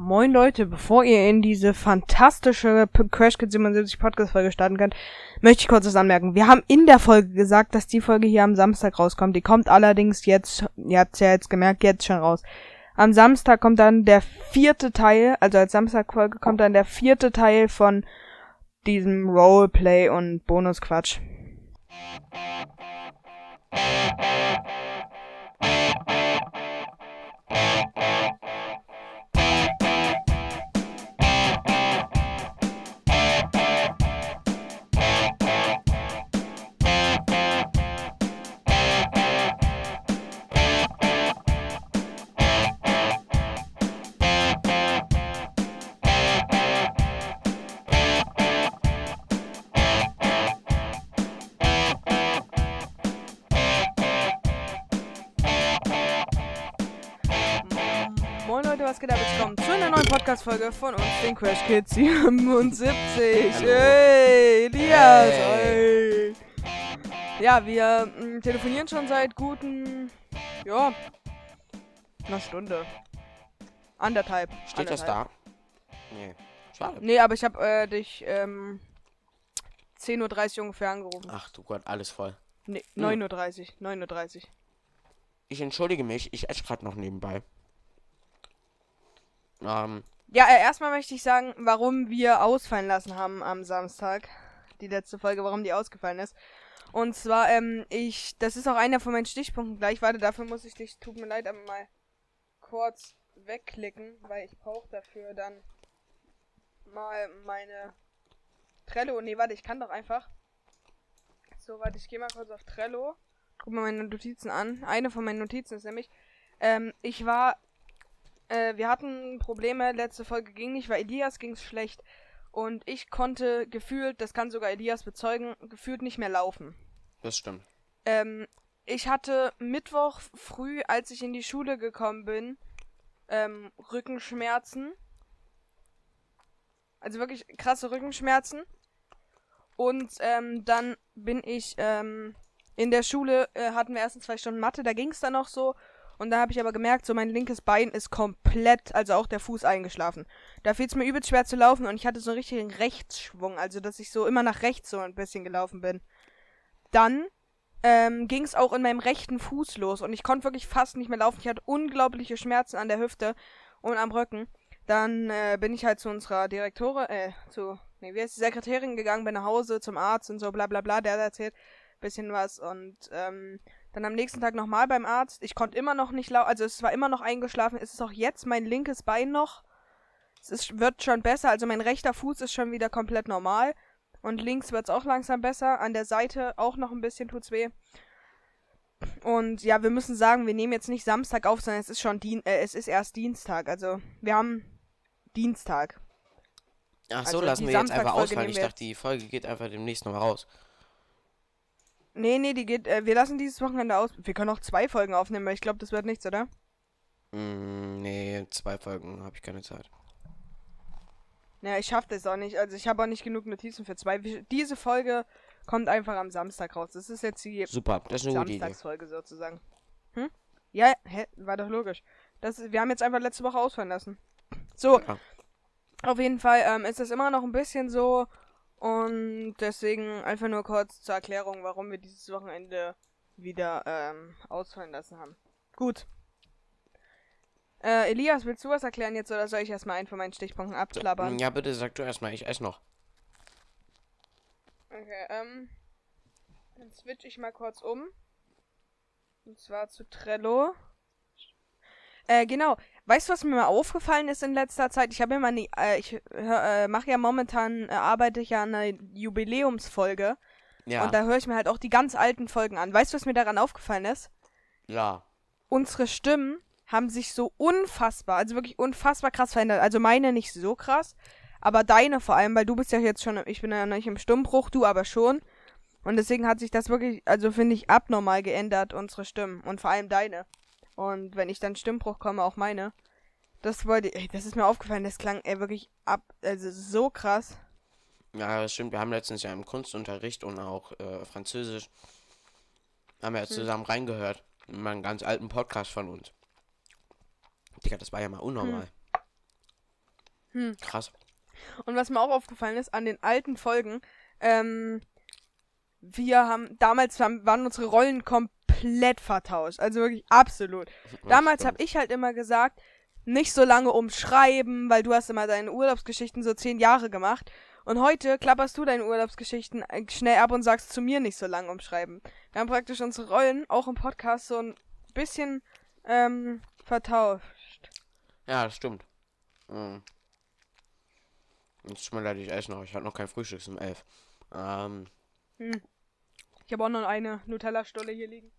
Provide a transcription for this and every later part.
Moin Leute, bevor ihr in diese fantastische Crash Kids 77 Podcast Folge starten könnt, möchte ich kurz was anmerken. Wir haben in der Folge gesagt, dass die Folge hier am Samstag rauskommt. Die kommt allerdings jetzt, ihr habt's ja jetzt gemerkt, jetzt schon raus. Am Samstag kommt dann der vierte Teil, also als Samstagfolge kommt dann der vierte Teil von diesem Roleplay und Bonusquatsch. Podcast-Folge von uns, den Crash Kids 77. Hey, Elias, hey. Ja, wir mm, telefonieren schon seit guten, ja, einer Stunde. Anderthalb. Steht das anderthalb. da? Nee. Schade. Nee, aber ich habe äh, dich ähm, 10.30 Uhr ungefähr angerufen. Ach du Gott, alles voll. Nee, Hm. 9.30 Uhr, 9.30 Uhr. Ich entschuldige mich, ich esse gerade noch nebenbei. Ähm, Ja, äh, erstmal möchte ich sagen, warum wir ausfallen lassen haben am Samstag. Die letzte Folge, warum die ausgefallen ist. Und zwar, ähm, ich, das ist auch einer von meinen Stichpunkten gleich. Warte, dafür muss ich dich, tut mir leid, aber mal kurz wegklicken, weil ich brauche dafür dann mal meine Trello. Nee, warte, ich kann doch einfach. So, warte, ich gehe mal kurz auf Trello. Guck mal meine Notizen an. Eine von meinen Notizen ist nämlich, ähm, ich war äh, wir hatten Probleme, letzte Folge ging nicht, weil Elias ging's schlecht. Und ich konnte gefühlt, das kann sogar Elias bezeugen, gefühlt nicht mehr laufen. das stimmt. Ähm, ich hatte Mittwoch früh, als ich in die Schule gekommen bin, ähm, Rückenschmerzen. Also wirklich krasse Rückenschmerzen. Und ähm, dann bin ich ähm, in der Schule, äh, hatten wir erst zwei Stunden Mathe, da ging's dann noch so. Und da habe ich aber gemerkt, so mein linkes Bein ist komplett, also auch der Fuß eingeschlafen. Da fiel es mir übelst schwer zu laufen und ich hatte so einen richtigen Rechtsschwung, also dass ich so immer nach rechts so ein bisschen gelaufen bin. Dann ähm, ging es auch in meinem rechten Fuß los und ich konnte wirklich fast nicht mehr laufen. Ich hatte unglaubliche Schmerzen an der Hüfte und am Rücken. Dann äh, bin ich halt zu unserer Direktorin, äh, zu, nee, wie heißt die Sekretärin gegangen, bin nach Hause zum Arzt und so, bla bla bla, der hat erzählt bisschen was und ähm, dann am nächsten Tag nochmal beim Arzt. Ich konnte immer noch nicht laufen, also es war immer noch eingeschlafen. Es ist auch jetzt mein linkes Bein noch. Es ist, wird schon besser, also mein rechter Fuß ist schon wieder komplett normal. Und links wird's auch langsam besser. An der Seite auch noch ein bisschen tut's weh. Und ja, wir müssen sagen, wir nehmen jetzt nicht Samstag auf, sondern es ist schon Dien äh, es ist erst Dienstag. Also wir haben Dienstag. Ach Also so, lassen die wir jetzt einfach ausfallen. Ich dachte, die Folge geht einfach demnächst nochmal raus. Nee, nee, die geht. Äh, wir lassen dieses Wochenende aus. Wir können auch zwei Folgen aufnehmen, weil ich glaube, das wird nichts, oder? Mm, nee, zwei Folgen habe ich keine Zeit. Ja, ich schaff das auch nicht. Also ich habe auch nicht genug Notizen für zwei. Diese Folge kommt einfach am Samstag raus. Das ist jetzt die Super, das ist eine. Samstagsfolge sozusagen. Hm? Ja, hä? War doch logisch. Das ist, wir haben jetzt einfach letzte Woche ausfallen lassen. So, Ja. auf jeden Fall ähm, ist es immer noch ein bisschen so. Und deswegen einfach nur kurz zur Erklärung, warum wir dieses Wochenende wieder ähm, ausfallen lassen haben. Gut. Äh, Elias, willst du was erklären jetzt oder soll ich erstmal einen von meinen Stichpunkten abklappern? Ja, bitte sag du erstmal, ich esse noch. Okay, ähm. Dann switch ich mal kurz um. Und zwar zu Trello. Äh, genau. Weißt du, was mir mal aufgefallen ist in letzter Zeit? Ich habe immer nie, äh, ich äh, mache ja momentan, äh, arbeite ich ja an einer Jubiläumsfolge. Ja, Und da höre ich mir halt auch die ganz alten Folgen an. Weißt du, was mir daran aufgefallen ist? ja. Unsere Stimmen haben sich so unfassbar, also wirklich unfassbar krass verändert. Also meine nicht so krass, aber deine vor allem, weil du bist ja jetzt schon, ich bin ja noch nicht im Stimmbruch, du aber schon. Und deswegen hat sich das wirklich, also finde ich, abnormal geändert, unsere Stimmen. Und vor allem deine. Und wenn ich dann Stimmbruch komme, auch meine. Das wollte ey, das ist mir aufgefallen, das klang ey, wirklich ab, also so krass. Ja, das stimmt. Wir haben letztens ja im Kunstunterricht und auch äh, Französisch haben wir ja zusammen reingehört. In meinen ganz alten Podcast von uns. Digga, das war ja mal unnormal. Hm. Krass. Und was mir auch aufgefallen ist, an den alten Folgen, ähm, wir haben, damals haben, waren unsere Rollen komplett vertauscht. Also wirklich absolut. Damals habe ich halt immer gesagt, nicht so lange umschreiben, weil du hast immer deine Urlaubsgeschichten so zehn Jahre gemacht. Und heute klapperst du deine Urlaubsgeschichten äh, schnell ab und sagst zu mir nicht so lange umschreiben. Wir haben praktisch unsere Rollen auch im Podcast so ein bisschen ähm, vertauscht. Ja, das stimmt. Mhm. Jetzt tut mir leid, ich esse noch. Ich habe noch kein Frühstück um 11. Ähm, Hm. Ich habe auch noch eine Nutella-Stulle hier liegen.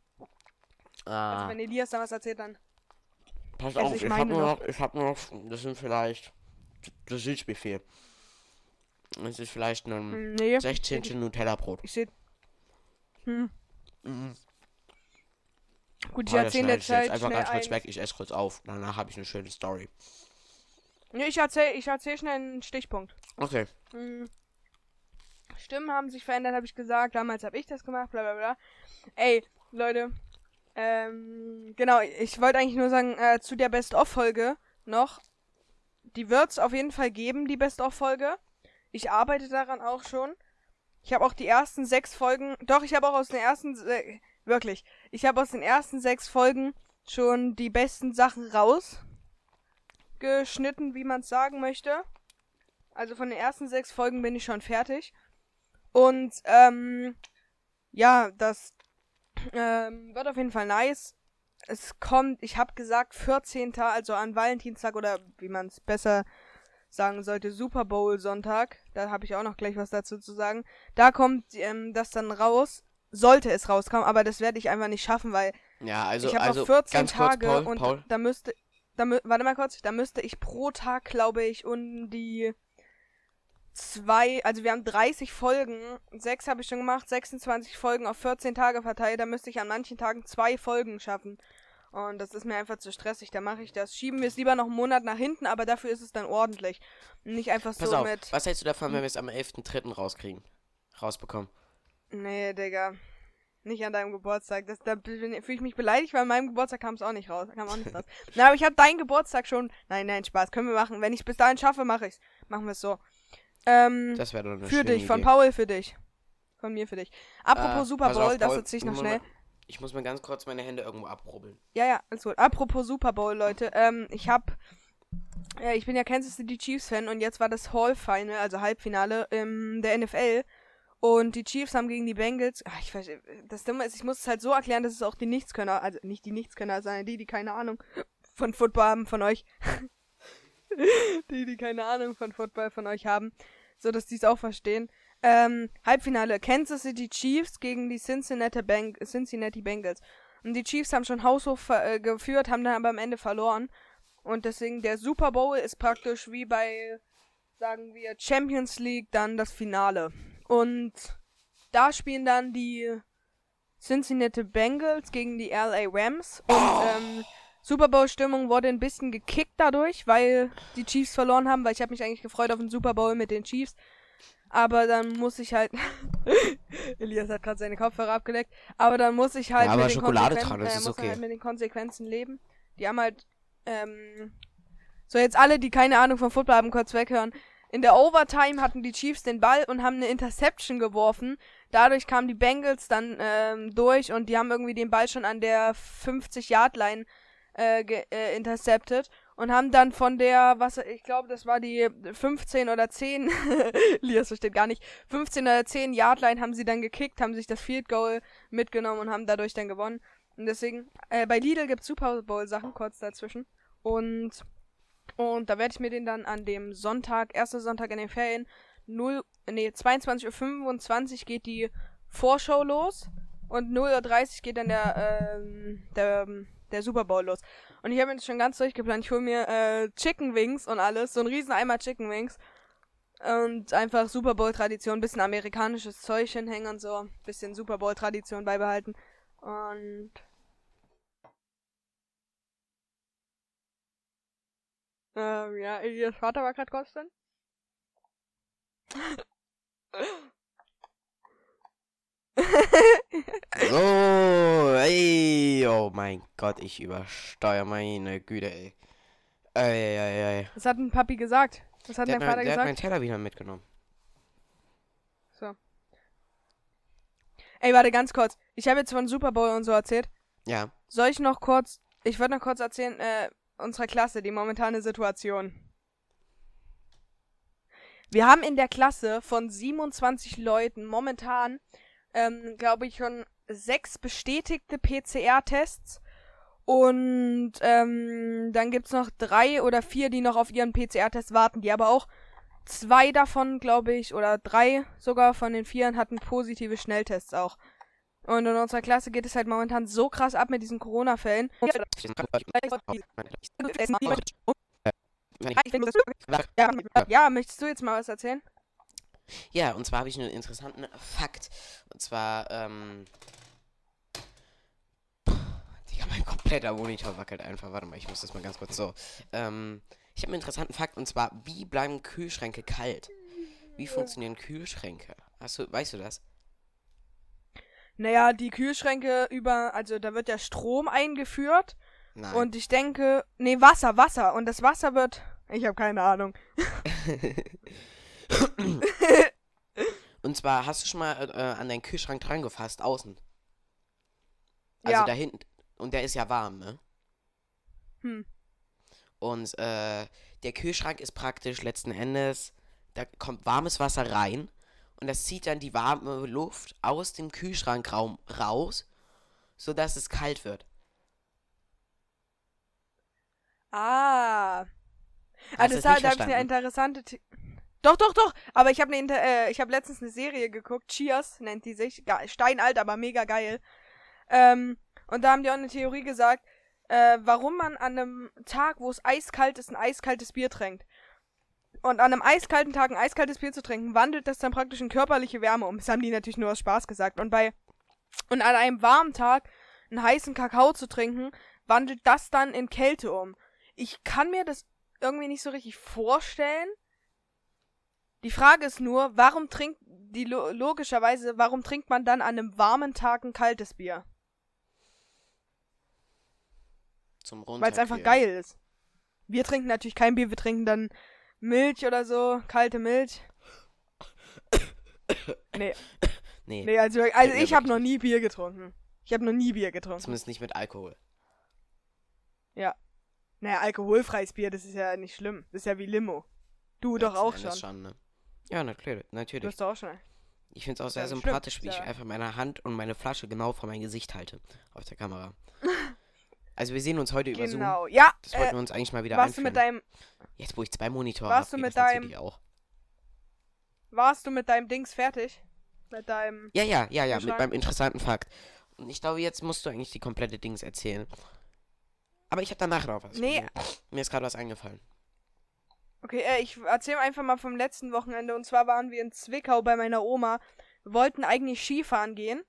Also äh, wenn Elias da was erzählt, dann. pass also auf, ich ich, habe nur noch- ich habe nur noch, das sind vielleicht, das ist mir viel. Es ist vielleicht ein Hm, Nee. 16. Nutella-Brot. Ich sehe. Hm. Mhm. Gut, ich das erzähle jetzt Zeit einfach ganz kurz weg. Ich esse kurz auf. Danach habe ich eine schöne Story. Nee, ich erzähle ich erzähl schnell einen Stichpunkt. Okay. Hm. Stimmen haben sich verändert, habe ich gesagt. Damals habe ich das gemacht, bla bla bla. Ey, Leute. Ähm, genau, ich wollte eigentlich nur sagen, äh, zu der Best-of-Folge noch. Die wird's auf jeden Fall geben, die Best-of-Folge. Ich arbeite daran auch schon. Ich habe auch die ersten sechs Folgen. Doch, ich habe auch aus den ersten. Se wirklich. Ich habe aus den ersten sechs Folgen schon die besten Sachen rausgeschnitten, wie man es sagen möchte. Also von den ersten sechs Folgen bin ich schon fertig. Und ähm, ja, das ähm, wird auf jeden Fall nice. Es kommt, ich habe gesagt, 14. also an Valentinstag oder wie man es besser sagen sollte, Super Bowl Sonntag. Da habe ich auch noch gleich was dazu zu sagen. Da kommt ähm, das dann raus. Sollte es rauskommen, aber das werde ich einfach nicht schaffen, weil Ja, also, ich habe also noch 14 ganz kurz, Tage Paul, und Paul. da müsste, da warte mal kurz, da müsste ich pro Tag, glaube ich, um die zwei, also wir haben 30 Folgen, sechs habe ich schon gemacht, 26 Folgen auf 14 Tage verteilt, da müsste ich an manchen Tagen zwei Folgen schaffen. Und das ist mir einfach zu stressig, da mache ich das. Schieben wir es lieber noch einen Monat nach hinten, aber dafür ist es dann ordentlich. Nicht einfach Pass so auf, mit. was hältst du davon, wenn wir es am 11.3. rauskriegen? Rausbekommen. Nee, Digga. Nicht an deinem Geburtstag. Das, da fühle ich mich beleidigt, weil an meinem Geburtstag kam es auch nicht raus. Kam auch nicht raus. Na, aber ich habe deinen Geburtstag schon. Nein, nein, Spaß. Können wir machen. Wenn ich bis dahin schaffe, mache ich's. Machen wir es so. Ähm, Das wäre doch eine für dich, von Idee. Paul für dich. Von mir für dich. Apropos Äh, Super Bowl, auf, das erzähl ich noch schnell. mal- Ich muss mir ganz kurz meine Hände irgendwo abrubbeln. Ja, ja, alles gut. Apropos Super Bowl, Leute. Ähm, ich hab. Äh, ich bin ja Kansas City Chiefs Fan und jetzt war das Hall Final, also Halbfinale ähm, der NFL. Und die Chiefs haben gegen die Bengals. Ach, ich weiß, das Dumme ist, ich muss es halt so erklären, dass es auch die Nichtskönner, also nicht die Nichtskönner, sondern die, die keine Ahnung von Football haben von euch. die, die keine Ahnung von Football von euch haben. So dass die es auch verstehen. Ähm, Halbfinale Kansas City Chiefs gegen die Cincinnati, Beng Cincinnati Bengals. Und die Chiefs haben schon haushoch ver- äh, geführt, haben dann aber am Ende verloren. Und deswegen der Super Bowl ist praktisch wie bei, sagen wir, Champions League dann das Finale. Und da spielen dann die Cincinnati Bengals gegen die LA Rams. Und ähm, Super Bowl Stimmung wurde ein bisschen gekickt dadurch, weil die Chiefs verloren haben, weil ich habe mich eigentlich gefreut auf den Super Bowl mit den Chiefs. Aber dann muss ich halt. Elias hat gerade seine Kopfhörer abgeleckt. Aber dann muss ich halt Ja, aber mit, den dran, das äh, ist muss okay. halt mit den Konsequenzen leben. Die haben halt. Ähm, so, jetzt alle, die keine Ahnung von Football haben, kurz weghören. In der Overtime hatten die Chiefs den Ball und haben eine Interception geworfen. Dadurch kamen die Bengals dann ähm, durch und die haben irgendwie den Ball schon an der 50-Yard-Line äh, äh, intercepted und haben dann von der, was ich glaube, das war die 15 oder 10, Lias versteht gar nicht, 15 oder 10 Yard-Line haben sie dann gekickt, haben sich das Field Goal mitgenommen und haben dadurch dann gewonnen. Und deswegen, äh, bei Lidl gibt's Super Bowl Sachen kurz dazwischen. Und und da werde ich mir den dann an dem Sonntag, erster Sonntag in den Ferien, 0, nee, 22.25 Uhr geht die Vorschau los und 0.30 Uhr geht dann der, ähm, der, der Super Bowl los. Und ich habe das schon ganz durchgeplant. Ich hole mir äh, Chicken Wings und alles, so ein riesen Eimer Chicken Wings. Und einfach Super Bowl Tradition, bisschen amerikanisches Zeug hinhängen und so, bisschen Super Bowl Tradition beibehalten. Und Ähm, ja, ihr Vater war gerade kosten. So, ey, oh mein Gott, ich übersteuere meine Güte, ey. Eieiei. Was hat denn Papi gesagt? Was hat Der, dein hat, Vater mein- der hat gesagt? meinen Teller wieder mitgenommen. So. Ey, warte ganz kurz. Ich habe jetzt von Super Bowl und so erzählt. Ja. Soll ich noch kurz. Ich würde noch kurz erzählen, äh, unserer Klasse, die momentane Situation. Wir haben in der Klasse von 27 Leuten momentan, ähm, glaube ich, schon sechs bestätigte PCR-Tests. Und ähm, dann gibt's noch drei oder vier, die noch auf ihren PCR-Test warten, die aber auch zwei davon, glaube ich, oder drei sogar von den vieren hatten positive Schnelltests auch. Und in unserer Klasse geht es halt momentan so krass ab mit diesen Corona-Fällen. Ja, ja, möchtest du jetzt mal was erzählen? Ja, und zwar habe ich einen interessanten Fakt. Und zwar, ähm. Digga, mein kompletter Monitor wackelt einfach. Warte mal, ich muss das mal ganz kurz so. Ähm, ich habe einen interessanten Fakt und zwar, wie bleiben Kühlschränke kalt? Wie funktionieren Kühlschränke? Hast du, weißt du das? Naja, die Kühlschränke über, also da wird der Strom eingeführt Nein. und ich denke, nee, Wasser, Wasser und das Wasser wird, ich habe keine Ahnung. Und zwar, hast du schon mal äh, an deinen Kühlschrank dran gefasst, außen? Also Ja. da hinten. Und der ist ja warm, ne? Hm. Und äh, der Kühlschrank ist praktisch letzten Endes, da kommt warmes Wasser rein und das zieht dann die warme Luft aus dem Kühlschrankraum raus, sodass es kalt wird. Ah. Du das da habe ich eine interessante. Doch, doch, doch. Aber ich habe Inter äh, ich habe letztens eine Serie geguckt. Cheers nennt die sich. Ge Steinalt, aber mega geil. Ähm, und da haben die auch eine Theorie gesagt, äh, warum man an einem Tag, wo es eiskalt ist, ein eiskaltes Bier trinkt. Und an einem eiskalten Tag ein eiskaltes Bier zu trinken, wandelt das dann praktisch in körperliche Wärme um. Das haben die natürlich nur aus Spaß gesagt. Und bei und an einem warmen Tag einen heißen Kakao zu trinken, wandelt das dann in Kälte um. Ich kann mir das irgendwie nicht so richtig vorstellen. Die Frage ist nur, warum trinkt die lo logischerweise, warum trinkt man dann an einem warmen Tag ein kaltes Bier? Zum Weil es einfach geil ist. Wir trinken natürlich kein Bier, wir trinken dann Milch oder so, kalte Milch. Nee, Nee, nee, also, also ich habe noch nie Bier getrunken. Ich habe noch nie Bier getrunken. zumindest nicht mit Alkohol. Naja, alkoholfreies Bier, das ist ja nicht schlimm. Das ist ja wie Limo. Du doch Letzten auch Endes schon. ne? Ja, natürlich. Du natürlich. doch auch schon. Ich finde es auch sehr ja sympathisch, schlimm, wie ist ich ja- einfach meine Hand und meine Flasche genau vor mein Gesicht halte. Auf der Kamera. Also wir sehen uns heute über Zoom. Genau. Ja, Das wollten äh, wir uns eigentlich mal wieder warst du einführen. mit deinem Jetzt, wo ich zwei Monitore warst habe, du geht mit das deinem- auch. warst du mit deinem Dings fertig? Mit deinem Ja, ja, ja, ja, mit meinem interessanten Fakt. Und ich glaube, jetzt musst du eigentlich die komplette Dings erzählen. Aber ich habe danach noch was. Nee. Mir ist gerade was eingefallen. Okay, äh, ich erzähle einfach mal vom letzten Wochenende. Und zwar waren wir in Zwickau bei meiner Oma. Wir wollten eigentlich Skifahren gehen.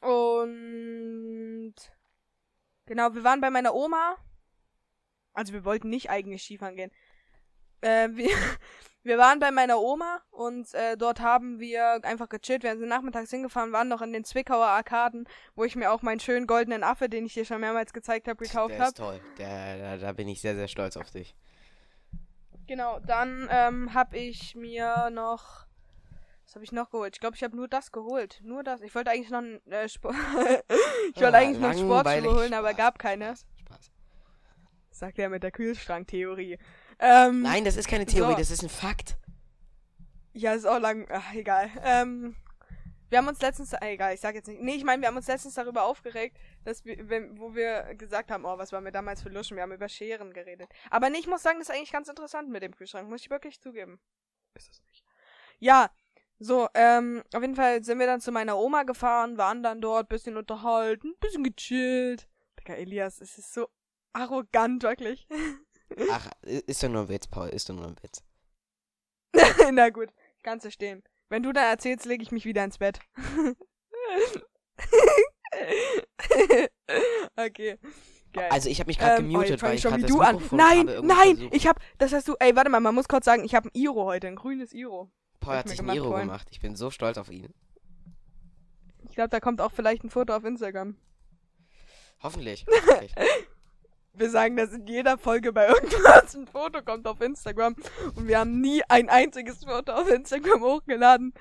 Und genau, wir waren bei meiner Oma. Also wir wollten nicht eigentlich Skifahren gehen. Äh, wir, wir waren bei meiner Oma und äh, dort haben wir einfach gechillt. Wir sind nachmittags hingefahren, waren noch in den Zwickauer Arkaden, wo ich mir auch meinen schönen goldenen Affe, den ich dir schon mehrmals gezeigt habe, gekauft Der habe. ist toll. Der, da, da bin ich sehr, sehr stolz auf dich. Genau, dann ähm, habe ich mir noch. Was habe ich noch geholt? Ich glaube, ich habe nur das geholt. Nur das. Ich wollte eigentlich noch ein äh, Sport. ich wollte Ah, eigentlich noch Sportschuhe holen, aber Spaß, gab keine. Spaß, Spaß. Sagt er mit der Kühlschranktheorie. Ähm, Nein, das ist keine Theorie, So. das ist ein Fakt. Ja, ist auch lang. Ach, egal. Ähm, wir haben uns letztens. Äh, egal, ich sag jetzt nicht. Nee, ich meine, wir haben uns letztens darüber aufgeregt, dass wir, wenn, wo wir gesagt haben, oh, was waren wir damals für Luschen? Wir haben über Scheren geredet. Aber nee, ich muss sagen, das ist eigentlich ganz interessant mit dem Kühlschrank. Muss ich wirklich zugeben. Ist das nicht? Ja. So, ähm, auf jeden Fall sind wir dann zu meiner Oma gefahren, waren dann dort, bisschen unterhalten, bisschen gechillt. Digga, Elias, es ist so arrogant, wirklich. Ach, ist doch nur ein Witz, Paul, ist doch nur ein Witz. Na gut, kannst du stehen. Wenn du da erzählst, lege ich mich wieder ins Bett. okay. Geil. Also ich habe mich gerade Ähm, oh, gemutet, fang weil ich schon gerade wie du an. Mikrofon Nein, habe nein, versucht- ich hab, das hast du, ey, warte mal, man muss kurz sagen, ich habe ein Iro heute, ein grünes Iro. Paul hat ich sich ein Iro vorhin. gemacht. Ich bin so stolz auf ihn. Ich glaube, da kommt auch vielleicht ein Foto auf Instagram. Hoffentlich. hoffentlich. Wir sagen das in jeder Folge bei irgendwas. Ein Foto kommt auf Instagram und wir haben nie ein einziges Foto auf Instagram hochgeladen.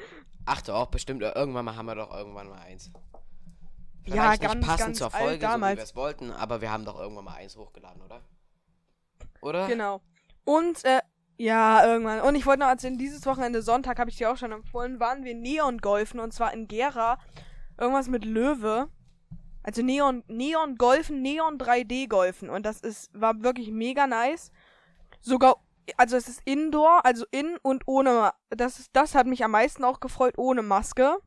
Ach doch, bestimmt. Irgendwann mal haben wir doch irgendwann mal eins. Ja, Vielleicht ganz, nicht passend ganz zur Folge, so wie damals. wir es wollten, aber wir haben doch irgendwann mal eins hochgeladen, oder? Oder? Genau. Und, äh, ja, irgendwann. Und ich wollte noch erzählen, dieses Wochenende Sonntag, habe ich dir auch schon empfohlen, waren wir Neon-Golfen und zwar in Gera. Irgendwas mit Löwe. Also Neon, Neon Golfen, Neon 3D Golfen. Und das ist, war wirklich mega nice. Sogar, also es ist Indoor, also in und ohne, das ist, das hat mich am meisten auch gefreut, ohne Maske.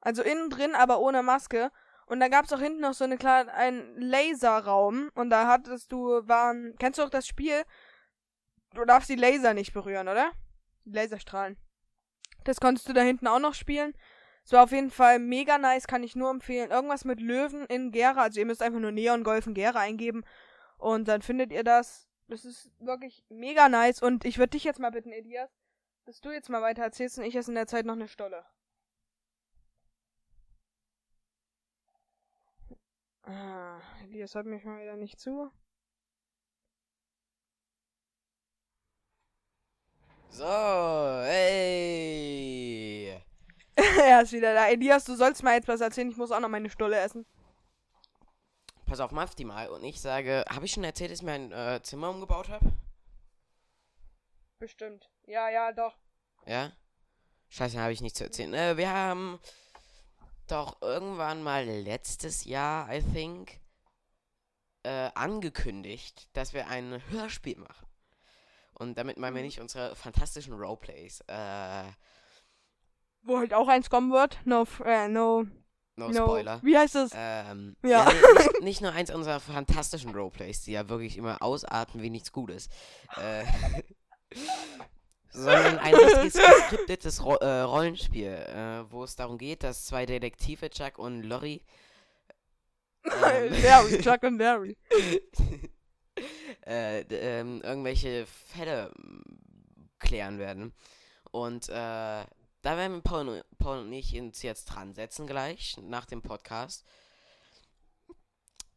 Also innen drin, aber ohne Maske. Und da gab's auch hinten noch so eine kleine, einen Laserraum. Und da hattest du, waren, kennst du auch das Spiel? Du darfst die Laser nicht berühren, oder? Laserstrahlen. Das konntest du da hinten auch noch spielen. Es war auf jeden Fall mega nice, kann ich nur empfehlen. Irgendwas mit Löwen in Gera. Also ihr müsst einfach nur Neon Golf in Gera eingeben. Und dann findet ihr das. Das ist wirklich mega nice. Und ich würde dich jetzt mal bitten, Elias, dass du jetzt mal weiter erzählst und ich esse in der Zeit noch eine Stolle. Ah, Elias hört mich mal wieder nicht zu. So, ey. er ist wieder da. Elias, du sollst mal jetzt was erzählen. Ich muss auch noch meine Stulle essen. Pass auf, Mafti mal. Und ich sage, habe ich schon erzählt, dass ich mein äh, Zimmer umgebaut habe? Bestimmt. Ja, ja, doch. Ja? Scheiße, habe ich nicht zu erzählen. Äh, wir haben doch irgendwann mal letztes Jahr, I think, äh, angekündigt, dass wir ein Hörspiel machen. Und damit meinen wir Mhm. nicht unsere fantastischen Roleplays. Äh, Wo halt auch eins kommen wird. No, äh, no, no, no. Spoiler. Wie heißt es? Ähm, Ja. ja. nicht, nicht nur eins unserer fantastischen Roleplays, die ja wirklich immer ausarten wie nichts Gutes. Äh, sondern ein geskriptetes Ro äh, Rollenspiel, äh, wo es darum geht, dass zwei Detektive, Chuck und Lori, ähm, Larry, Chuck und Larry. äh, ähm, irgendwelche Fälle klären werden. Und äh, da werden Paul, Paul und ich uns jetzt dran setzen gleich, nach dem Podcast.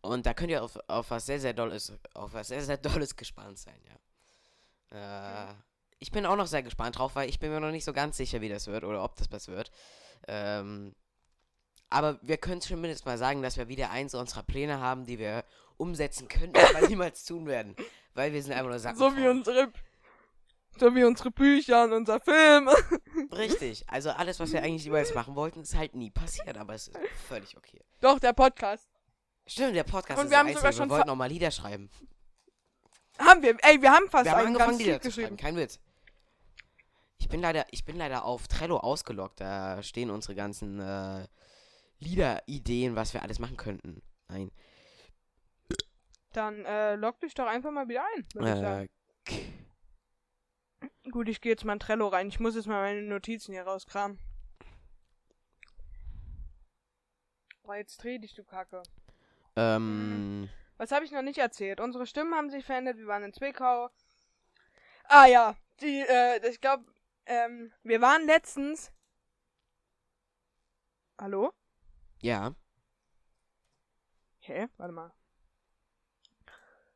Und da könnt ihr auf, auf was sehr, sehr Dolles, auf was sehr, sehr Dolles gespannt sein, ja. Äh, ich bin auch noch sehr gespannt drauf, weil ich bin mir noch nicht so ganz sicher, wie das wird oder ob das was wird. Ähm, aber wir können zumindest mal sagen, dass wir wieder eins unserer Pläne haben, die wir umsetzen können, aber niemals tun werden. Weil wir sind einfach nur Sachen. So wie unsere, so wie unsere Bücher und unser Film. Richtig. Also alles, was wir eigentlich jeweils machen wollten, ist halt nie passiert, aber es ist völlig okay. Doch, der Podcast. Stimmt, der Podcast Und ist wir haben sogar schon Wir wollten noch mal Lieder schreiben. Haben wir, ey, wir haben fast wir haben angefangen, Lieder Lied zu schreiben. geschrieben. Kein Witz. Ich bin leider, ich bin leider auf Trello ausgeloggt. Da stehen unsere ganzen äh, Liederideen, was wir alles machen könnten. Nein. Dann äh, log dich doch einfach mal wieder ein. würd ich sagen. Gut, ich gehe jetzt mal in Trello rein. Ich muss jetzt mal meine Notizen hier rauskramen. Boah, jetzt dreh dich, du Kacke. ähm, Was habe ich noch nicht erzählt? Unsere Stimmen haben sich verändert. Wir waren in Zwickau. Ah ja, die, äh, ich glaube, ähm, wir waren letztens. Hallo? ja. Hä? Warte mal.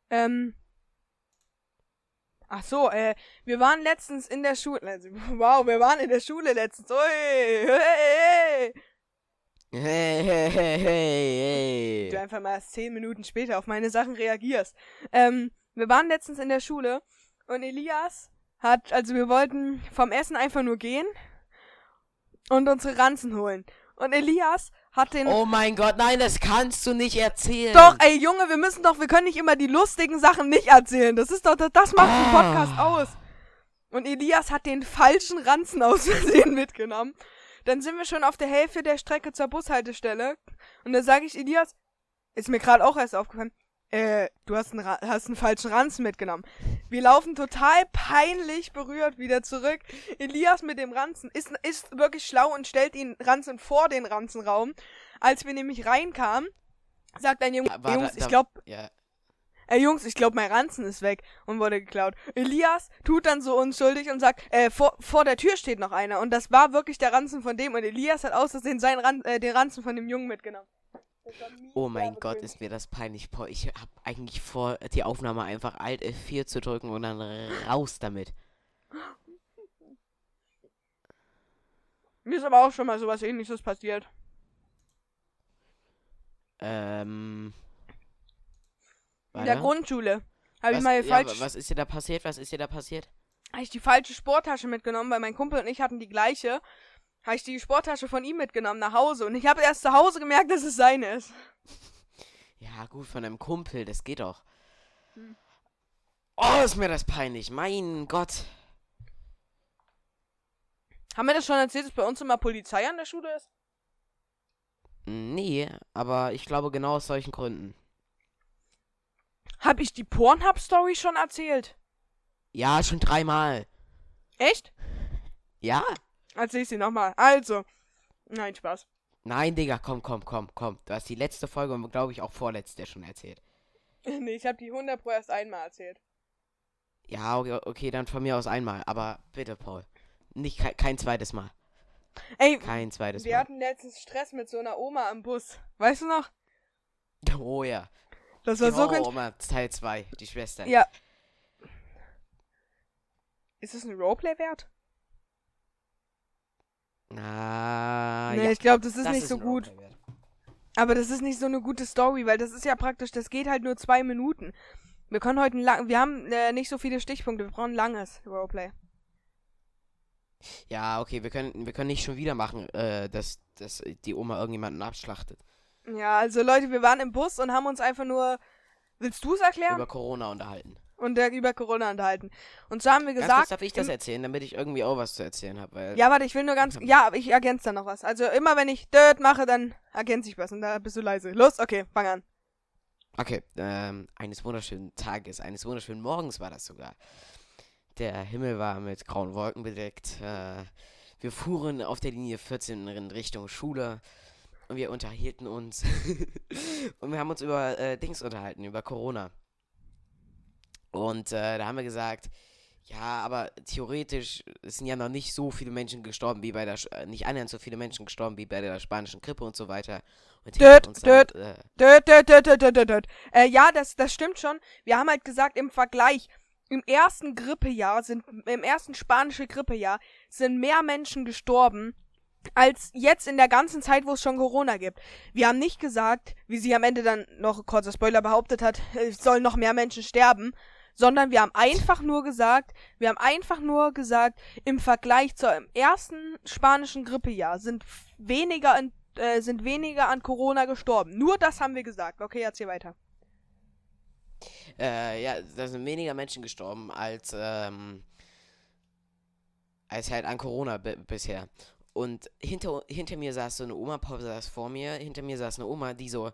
Ähm. Ach so, äh, wir waren letztens in der Schule. Also, wow, wir waren in der Schule letztens. Ui, hey, hey. Hey, hey, hey, hey, Du einfach mal zehn Minuten später auf meine Sachen reagierst. Ähm, wir waren letztens in der Schule und Elias hat, also wir wollten vom Essen einfach nur gehen und unsere Ranzen holen. Und Elias hat den. Oh mein Gott, nein, das kannst du nicht erzählen. Doch, ey Junge, wir müssen doch, wir können nicht immer die lustigen Sachen nicht erzählen. Das ist doch, das, das macht den Ah. Podcast aus. Und Elias hat den falschen Ranzen aus Versehen mitgenommen. Dann sind wir schon auf der Hälfte der Strecke zur Bushaltestelle. Und da sage ich Elias, ist mir gerade auch erst aufgefallen, äh, du hast einen, hast einen falschen Ranzen mitgenommen. Wir laufen total peinlich berührt wieder zurück. Elias mit dem Ranzen ist, ist wirklich schlau und stellt den Ranzen vor den Ranzenraum. Als wir nämlich reinkamen, sagt ein Junge, War da- Jungs, ich da- glaube, Ja. Ey Jungs, ich glaube, mein Ranzen ist weg und wurde geklaut. Elias tut dann so unschuldig und sagt, äh, vor, vor der Tür steht noch einer. Und das war wirklich der Ranzen von dem. Und Elias hat aus Versehen seinen Ran äh, den Ranzen von dem Jungen mitgenommen. Oh mein Gott, ist mir das peinlich. Boah, ich hab eigentlich vor, die Aufnahme einfach Alt F4 zu drücken und dann raus damit. Mir ist aber auch schon mal sowas ähnliches passiert. Ähm. In der. Grundschule. Habe ich mal falsch. wa- was ist dir da passiert? Was ist dir da passiert? Habe ich die falsche Sporttasche mitgenommen, weil mein Kumpel und ich hatten die gleiche. Habe ich die Sporttasche von ihm mitgenommen nach Hause und ich habe erst zu Hause gemerkt, dass es seine ist. Ja, gut, von einem Kumpel, das geht doch. Hm. Oh, ist mir das peinlich. Mein Gott. Haben wir das schon erzählt, dass bei uns immer Polizei an der Schule ist? Nee, aber ich glaube genau aus solchen Gründen. Habe ich die Pornhub-Story schon erzählt? Ja, schon dreimal. Echt? Ja? Erzähl ich sie nochmal. Also. Nein, Spaß. Nein, Digga, komm, komm, komm, komm. Du hast die letzte Folge und glaube ich auch vorletzte schon erzählt. nee, ich habe die 100 Pro erst einmal erzählt. Ja, okay, okay, dann von mir aus einmal. Aber bitte, Paul. Nicht kein, kein zweites Mal. Ey, Kein zweites wir Mal. hatten letztens Stress mit so einer Oma am Bus. Weißt du noch? Oh ja. Das Die war so gut. Horroroma Teil 2, die Schwester. Ja. Ist es ein Roleplay wert? Na, nee, ja. ich glaube, das ist das nicht so ein gut. Aber das ist nicht so eine gute Story, weil das ist ja praktisch, das geht halt nur zwei Minuten. Wir können heute ein lang, wir haben äh, nicht so viele Stichpunkte, wir brauchen ein langes Roleplay. Ja, okay, wir können, wir können nicht schon wieder machen, äh, dass, dass die Oma irgendjemanden abschlachtet. Ja, also Leute, wir waren im Bus und haben uns einfach nur, willst du es erklären? Über Corona unterhalten. Und über Corona unterhalten. Und so haben wir Ganz gesagt, kurz darf ich das erzählen, damit ich irgendwie auch was zu erzählen habe, weil ja, warte, ich will nur ganz, ja, aber ich ergänze dann noch was. Also immer wenn ich Dirt mache, dann ergänze ich was und da bist du leise. Los, okay, fang an. Okay, ähm, eines wunderschönen Tages, eines wunderschönen Morgens war das sogar. Der Himmel war mit grauen Wolken bedeckt. Äh, wir fuhren auf der Linie 14 in Richtung Schule und wir unterhielten uns. und wir haben uns über äh, Dings unterhalten, über Corona. Und äh, da haben wir gesagt, ja, aber theoretisch sind ja noch nicht so viele Menschen gestorben wie bei der, äh, nicht annähernd so viele Menschen gestorben wie bei der spanischen Grippe und so weiter. Und Död, dann, död. äh, Död, död, död, död, död, död, död. Äh, ja, das, das stimmt schon. Wir haben halt gesagt, im Vergleich, im ersten Grippejahr sind, im ersten spanische Grippejahr sind mehr Menschen gestorben, als jetzt in der ganzen Zeit, wo es schon Corona gibt. Wir haben nicht gesagt, wie sie am Ende dann noch, kurzer Spoiler, behauptet hat, es sollen noch mehr Menschen sterben, sondern wir haben einfach nur gesagt, wir haben einfach nur gesagt, im Vergleich zum ersten spanischen Grippejahr sind weniger, in, äh, sind weniger an Corona gestorben. Nur das haben wir gesagt. Okay, erzähl weiter. Äh, ja, da sind weniger Menschen gestorben als, ähm, als halt an Corona bi- bisher. Und hinter, hinter mir saß so eine Oma, Paul saß vor mir, hinter mir saß eine Oma, die so,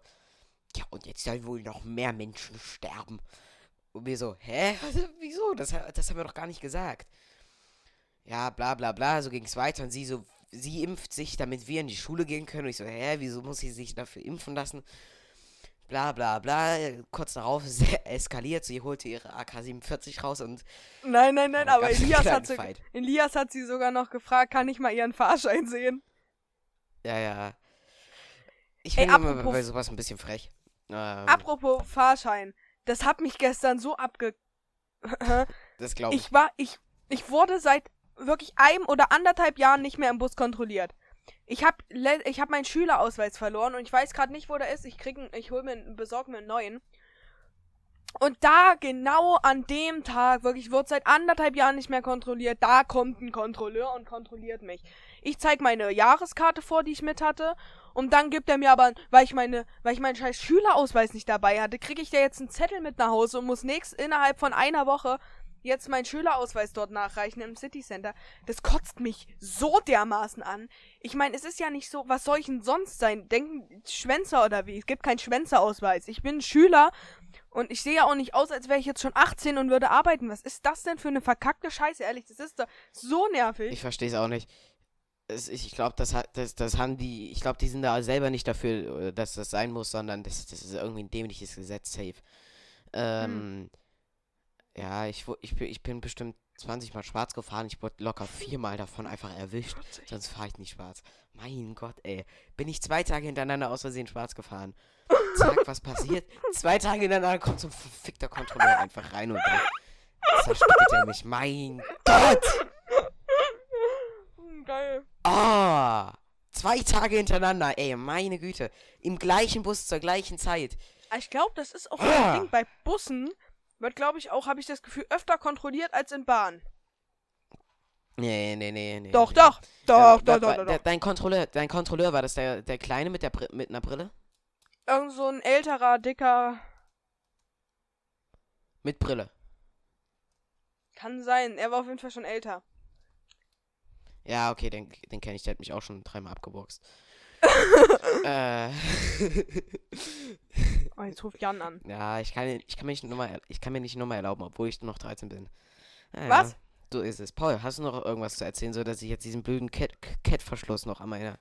ja, und jetzt sollen wohl noch mehr Menschen sterben. Und wir so, hä? Was, wieso? Das, das haben wir doch gar nicht gesagt. Ja, bla bla bla, so ging es weiter und sie so, sie impft sich, damit wir in die Schule gehen können. Und ich so, hä, wieso muss sie sich dafür impfen lassen? Bla bla bla. Kurz darauf ist es eskaliert. Sie holte ihre AK-47 raus und Nein, nein, nein, aber Elias hat, sie, Fight. Elias hat sie sogar noch gefragt, kann ich mal ihren Fahrschein sehen? ja, ja. Ich bin immer bei sowas ein bisschen frech. Ähm, Apropos Fahrschein, das hat mich gestern so abge... das glaube ich. ich war, ich, ich wurde seit wirklich einem oder anderthalb Jahren nicht mehr im Bus kontrolliert. Ich hab, le- ich hab meinen Schülerausweis verloren und ich weiß gerade nicht, wo der ist. Ich krieg, ich hol mir, einen- besorg mir einen neuen. Und da genau an dem Tag, wirklich, wird seit anderthalb Jahren nicht mehr kontrolliert. Da kommt ein Kontrolleur und kontrolliert mich. Ich zeig meine Jahreskarte vor, die ich mit hatte. Und dann gibt er mir aber, weil ich meine, weil ich meinen scheiß Schülerausweis nicht dabei hatte, kriege ich da jetzt einen Zettel mit nach Hause und muss nächst innerhalb von einer Woche jetzt meinen Schülerausweis dort nachreichen im City Center. Das kotzt mich so dermaßen an. Ich meine, es ist ja nicht so, was soll ich denn sonst sein? Denken Schwänzer oder wie? Es gibt keinen Schwänzerausweis. Ich bin Schüler und ich sehe ja auch nicht aus, als wäre ich jetzt schon 18 und würde arbeiten. Was ist das denn für eine verkackte Scheiße, ehrlich? Das ist doch so nervig. Ich verstehe es auch nicht. Es, ich glaube, das, das, das haben die, ich glaube, die sind da selber nicht dafür, äh, dass das sein muss, sondern das, das ist irgendwie ein dämliches Gesetz, safe. Ähm, ja, ich, ich, bin- ich bin bestimmt 20 Mal schwarz gefahren. Ich wurde locker viermal davon einfach erwischt. 40. Sonst fahre ich nicht schwarz. Mein Gott, ey. Bin ich zwei Tage hintereinander aus Versehen schwarz gefahren. Zack, was passiert? Zwei Tage hintereinander kommt so ein verfickter Kontrolleur einfach rein und dann zerstört er mich. Mein Gott! Hm, Geil. Ah! Zwei Tage hintereinander, ey, meine Güte. Im gleichen Bus zur gleichen Zeit. Ich glaube, das ist auch Ah. ein Ding. Bei Bussen wird, glaube ich, auch, habe ich das Gefühl, öfter kontrolliert als in Bahn. Nee, nee, nee, nee. Doch, nee. doch. Doch, Ähm, doch, wa- doch, doch. Dein Kontrolleur, dein Kontrolleur war das der, der Kleine mit der mit einer Brille? Irgend so ein älterer, dicker. Mit Brille. Kann sein. Er war auf jeden Fall schon älter. Ja, okay, den, den kenne ich, der hat mich auch schon dreimal abgeboxt. äh. Oh, jetzt ruft Jan an. ja, ich kann, ich kann mir nicht nochmal, ich kann mir nicht nochmal erlauben, obwohl ich noch 13 bin. Ja, Was? So ist es. Paul, hast du noch irgendwas zu erzählen, so dass ich jetzt diesen blöden Cat-Verschluss noch an meiner,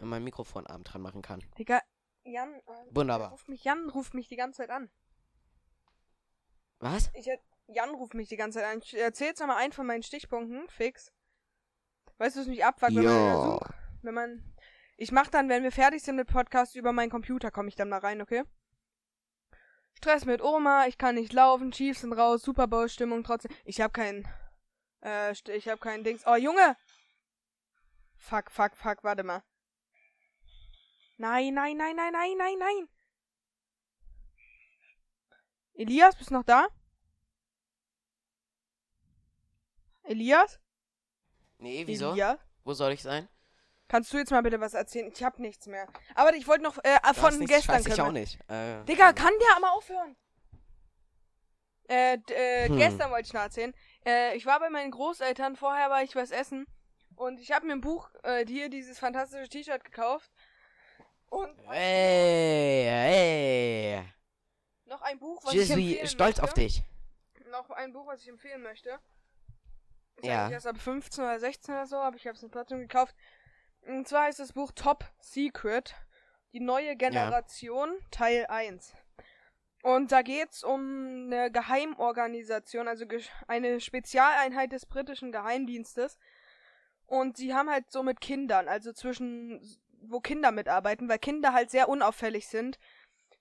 an meinem Mikrofonarm dran machen kann? Digga, Jan. Äh, Wunderbar. Ruft mich, Jan ruft mich die ganze Zeit an. Was? Ich, er- Jan ruft mich die ganze Zeit an. Ich erzähl jetzt noch mal einen von meinen Stichpunkten. Fix. Weißt du, was mich abfuckt, wenn man Ja. Wenn man. Ich mach dann, wenn wir fertig sind mit Podcast, über meinen Computer komme ich dann mal rein, okay? Stress mit Oma, ich kann nicht laufen, Chiefs sind raus, Super Bowl Stimmung trotzdem. Ich hab kein äh ich hab kein Dings. Oh, Junge. Fuck, fuck, fuck, warte mal. Nein, nein, nein, nein, nein, nein, nein. Elias, bist du noch da? Elias? Nee, wieso? Elias? Wo soll ich sein? Kannst du jetzt mal bitte was erzählen? Ich hab nichts mehr. Aber ich wollte noch äh, von nichts, gestern weiß ich auch nicht. Äh, Digga, kann der mal aufhören? Äh, äh Hm. gestern wollte ich noch erzählen. Äh, ich war bei meinen Großeltern, vorher war ich was essen. Und ich habe mir ein Buch, äh, hier dieses fantastische T-Shirt gekauft. Und Ey, ey. noch ein Buch, was Je ich empfehlen stolz möchte. auf dich. Noch ein Buch, was ich empfehlen möchte. Ist Ja. erst ab 15 oder 16 oder so, aber ich habe es in Platinum gekauft. Und zwar heißt das Buch Top Secret. Die neue Generation, Teil 1. Und da geht's um eine Geheimorganisation, also eine Spezialeinheit des britischen Geheimdienstes. Und sie haben halt so mit Kindern, also zwischen, wo Kinder mitarbeiten, weil Kinder halt sehr unauffällig sind,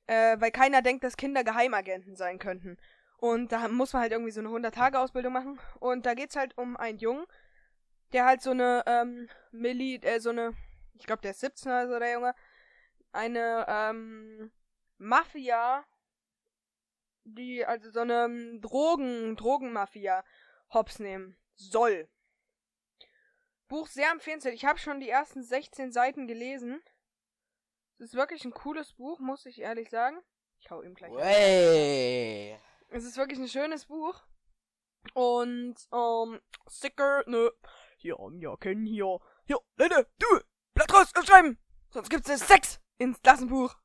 äh, weil keiner denkt, dass Kinder Geheimagenten sein könnten. Und da muss man halt irgendwie so eine 100-Tage-Ausbildung machen. Und da geht's halt um einen Jungen, der halt so eine, ähm, Milli, äh, so eine, ich glaube, der ist 17 oder so, der Junge, eine, ähm, Mafia, die, also so eine ähm, Drogen, Drogenmafia hops nehmen soll. Buch sehr empfehlenswert. Ich habe schon die ersten 16 Seiten gelesen. Es ist wirklich ein cooles Buch, muss ich ehrlich sagen. Ich hau ihm gleich. ein. Es ist wirklich ein schönes Buch. Und, ähm, Sticker, ne. Hier, ja, kennen hier. Hier, Leute, du, Blatt raus, schreiben! Sonst gibt's eine Sex ins Klassenbuch.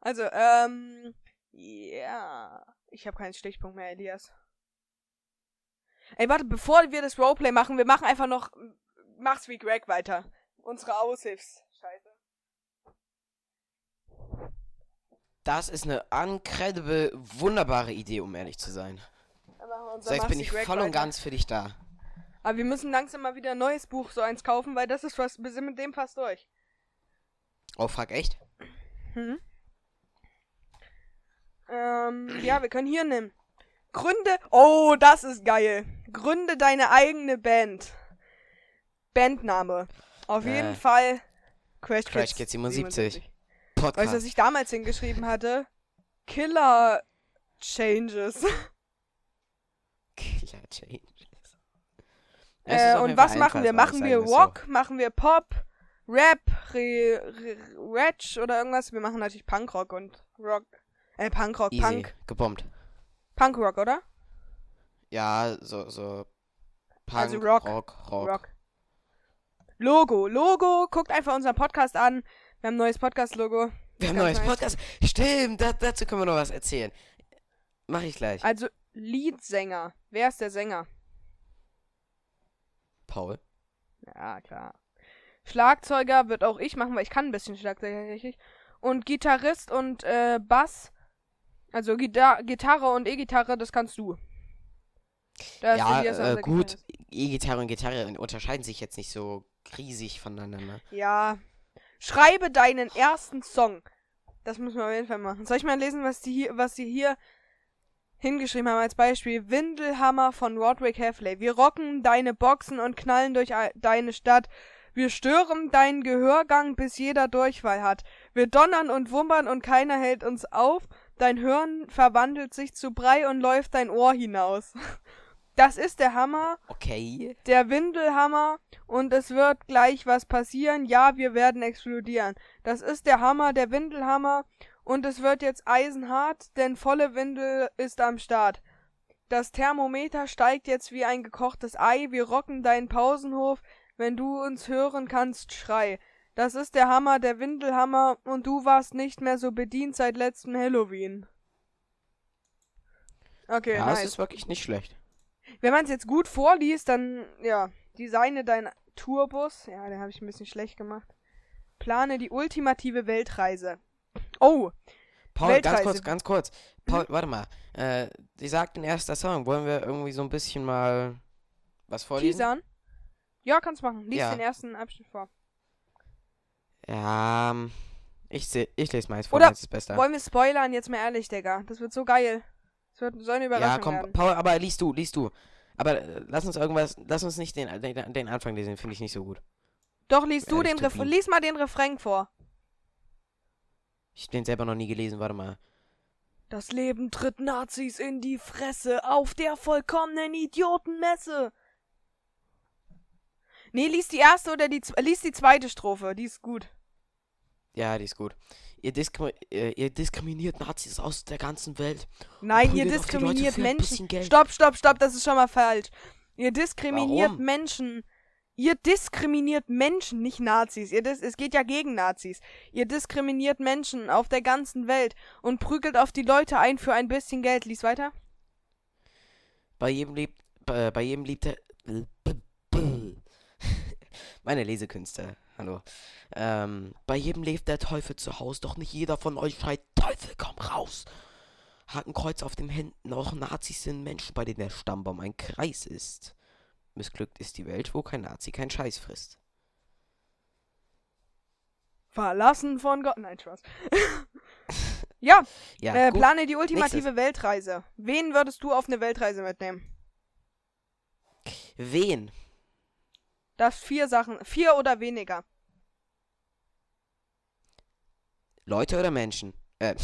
Also, ähm, ja. Ich habe keinen Stichpunkt mehr, Elias. Ey, warte, bevor wir das Roleplay machen, wir machen einfach noch, mach's wie Greg weiter. Unsere Aushilfs-Scheiße. Das ist eine incredible, wunderbare Idee, um ehrlich zu sein. Dann machen wir unser So, jetzt bin ich Greg voll und weiter. ganz für dich da. Aber wir müssen langsam mal wieder ein neues Buch, so eins kaufen, weil das ist was, wir sind mit dem fast durch. Oh, fuck, echt? Hm? Ähm, ja, wir können hier nehmen. Gründe. Oh, das ist geil. Gründe deine eigene Band. Bandname. Auf Äh, jeden Fall Crash, Crash Kids Kids 77. Weißt du, was Podcast. ich damals hingeschrieben hatte? Killer Changes. Killer Changes. Äh, und was machen wir? Machen wir wir's so. Rock? Machen wir Pop? Rap? Re, Re, Ratch oder irgendwas? Wir machen natürlich Punkrock und Rock. Äh, Punkrock, Easy. Punk. Gebombt. Punkrock, oder? Ja, so, so. Punk, Also Rock. Rock, Rock. Rock. Logo. Logo. Guckt einfach unseren Podcast an. Wir haben ein neues Podcast-Logo. Wir haben ein neues. Podcast. Stimmt, da, dazu können wir noch was erzählen. Mach ich gleich. Also, Leadsänger. Wer ist der Sänger? Paul. Ja, klar. Schlagzeuger wird auch ich machen, weil ich kann ein bisschen Schlagzeuger tatsächlich. Und Gitarrist und äh, Bass. Also Gita Gitarre und E-Gitarre, das kannst du. Das ja, äh, gut. E-Gitarre und Gitarre unterscheiden sich jetzt nicht so riesig voneinander. ne? Ja. Schreibe deinen ersten Song. Das müssen wir auf jeden Fall machen. Soll ich mal lesen, was die hier, was die hier hingeschrieben haben als Beispiel? Windelhammer von Roderick Heffley. Wir rocken deine Boxen und knallen durch ei- deine Stadt. Wir stören deinen Gehörgang, bis jeder Durchfall hat. Wir donnern und wummern und keiner hält uns auf. Dein Hirn verwandelt sich zu Brei und läuft dein Ohr hinaus. Das ist der Hammer Okay. der Windelhammer und es wird gleich was passieren. Ja, wir werden explodieren. Das ist der Hammer, der Windelhammer und es wird jetzt eisenhart, denn volle Windel ist am Start. Das Thermometer steigt jetzt wie ein gekochtes Ei. Wir rocken deinen Pausenhof. Wenn du uns hören kannst, schrei. Das ist der Hammer, der Windelhammer und du warst nicht mehr so bedient seit letztem Halloween. Okay, Ja, nice. es ist wirklich nicht schlecht. Wenn man es jetzt gut vorliest, dann, ja, designe deinen Tourbus. Ja, den habe ich ein bisschen schlecht gemacht. Plane die ultimative Weltreise. Oh, Paul, ganz Weltreise. kurz, ganz kurz. Paul, warte mal. Äh, sie sagt in erster Song, wollen wir irgendwie so ein bisschen mal was vorlesen? Teasern. Ja, kannst machen. Lies Ja. den ersten Abschnitt vor. Ja, ähm, ich, seh, ich lese meins vor, Oder meins ist besser. Wollen wir spoilern? Jetzt mal ehrlich, Digga. Das wird so geil. Das wird so eine Überraschung Ja, komm, werden. Paul, aber liest du, liest du. Aber äh, lass uns irgendwas, lass uns nicht den, den, den Anfang lesen, finde ich nicht so gut. Doch, lies du den Ref Tobi. Lies mal den Refrain vor. Ich hab den selber noch nie gelesen, warte mal. Das Leben tritt Nazis in die Fresse auf der vollkommenen Idiotenmesse. Nee, lies die erste oder die lies die zweite Strophe, die ist gut. Ja, die ist gut. Ihr, diskri äh, ihr diskriminiert Nazis aus der ganzen Welt. Nein, ihr diskriminiert Menschen. Stopp, stopp, stopp, das ist schon mal falsch. Ihr diskriminiert Warum? Menschen. Ihr diskriminiert Menschen, nicht Nazis. Ihr dis es geht ja gegen Nazis. Ihr diskriminiert Menschen auf der ganzen Welt und prügelt auf die Leute ein für ein bisschen Geld. Lies weiter. Bei jedem liebt, bei, bei jedem liebt er. Meine Lesekünste, hallo. Ähm, bei jedem lebt der Teufel zu Haus, doch nicht jeder von euch schreit, Teufel, komm raus! Hakenkreuz auf den Händen, auch Nazis sind Menschen, bei denen der Stammbaum ein Kreis ist. Missglückt ist die Welt, wo kein Nazi kein Scheiß frisst. Verlassen von Gott. Nein, Spaß. ja, Ja, äh, plane die ultimative Weltreise. Wen würdest du auf eine Weltreise mitnehmen? Wen? Das vier Sachen. Vier oder weniger. Leute oder Menschen? Äh,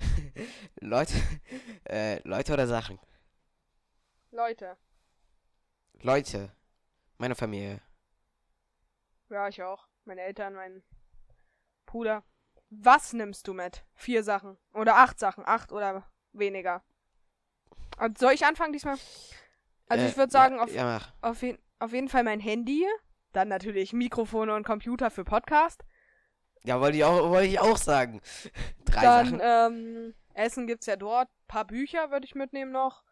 Leute, äh, Leute oder Sachen? Leute. Leute. Meine Familie. Ja, ich auch. Meine Eltern, mein Bruder. Was nimmst du mit? Vier Sachen. Oder acht Sachen. Acht oder weniger. Und soll ich anfangen diesmal? Also Äh, ich würde sagen, ja, auf, ja, auf, jeden, auf jeden Fall mein Handy. Dann natürlich Mikrofone und Computer für Podcast. Ja, wollte ich auch, wollte ich auch sagen. Drei Dann, Sachen. ähm, Essen gibt's ja dort. paar Bücher würde ich mitnehmen noch.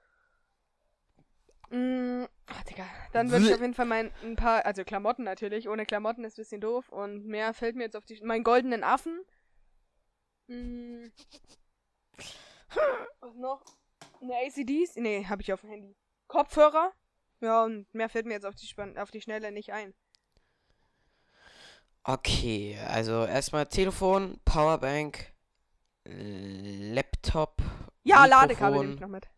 Mm, ach, Digga. Dann würde ich auf jeden Fall mein, ein paar, also Klamotten natürlich. Ohne Klamotten ist ein bisschen doof. Und mehr fällt mir jetzt auf die, meinen goldenen Affen. Mm. Was noch? Eine ACDs? Nee, habe ich auf dem Handy. Kopfhörer? Ja, und mehr fällt mir jetzt auf die, Span auf die Schnelle nicht ein. Okay, also erstmal Telefon, Powerbank, Laptop. Ja, Ladekabel nehme Mikrofon, ich noch mit.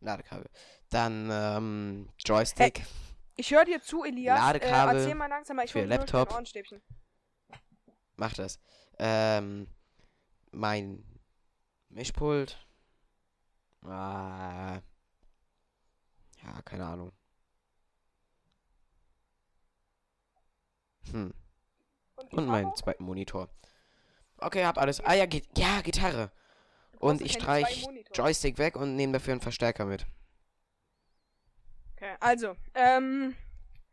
Ladekabel. Dann ähm, Joystick. Ich höre dir zu, Elias. Ladekabel äh, erzähl mal langsamer, ich für Laptop. Ohrenstäbchen. Mach das. Ähm, mein Mischpult. Ah, ja, keine Ahnung. Hm. Und Gitarre? meinen zweiten Monitor. Okay, hab alles. Ah ja, Gi ja Gitarre. Und ich streich. Joystick weg und nehme dafür einen Verstärker mit. Okay, also, ähm,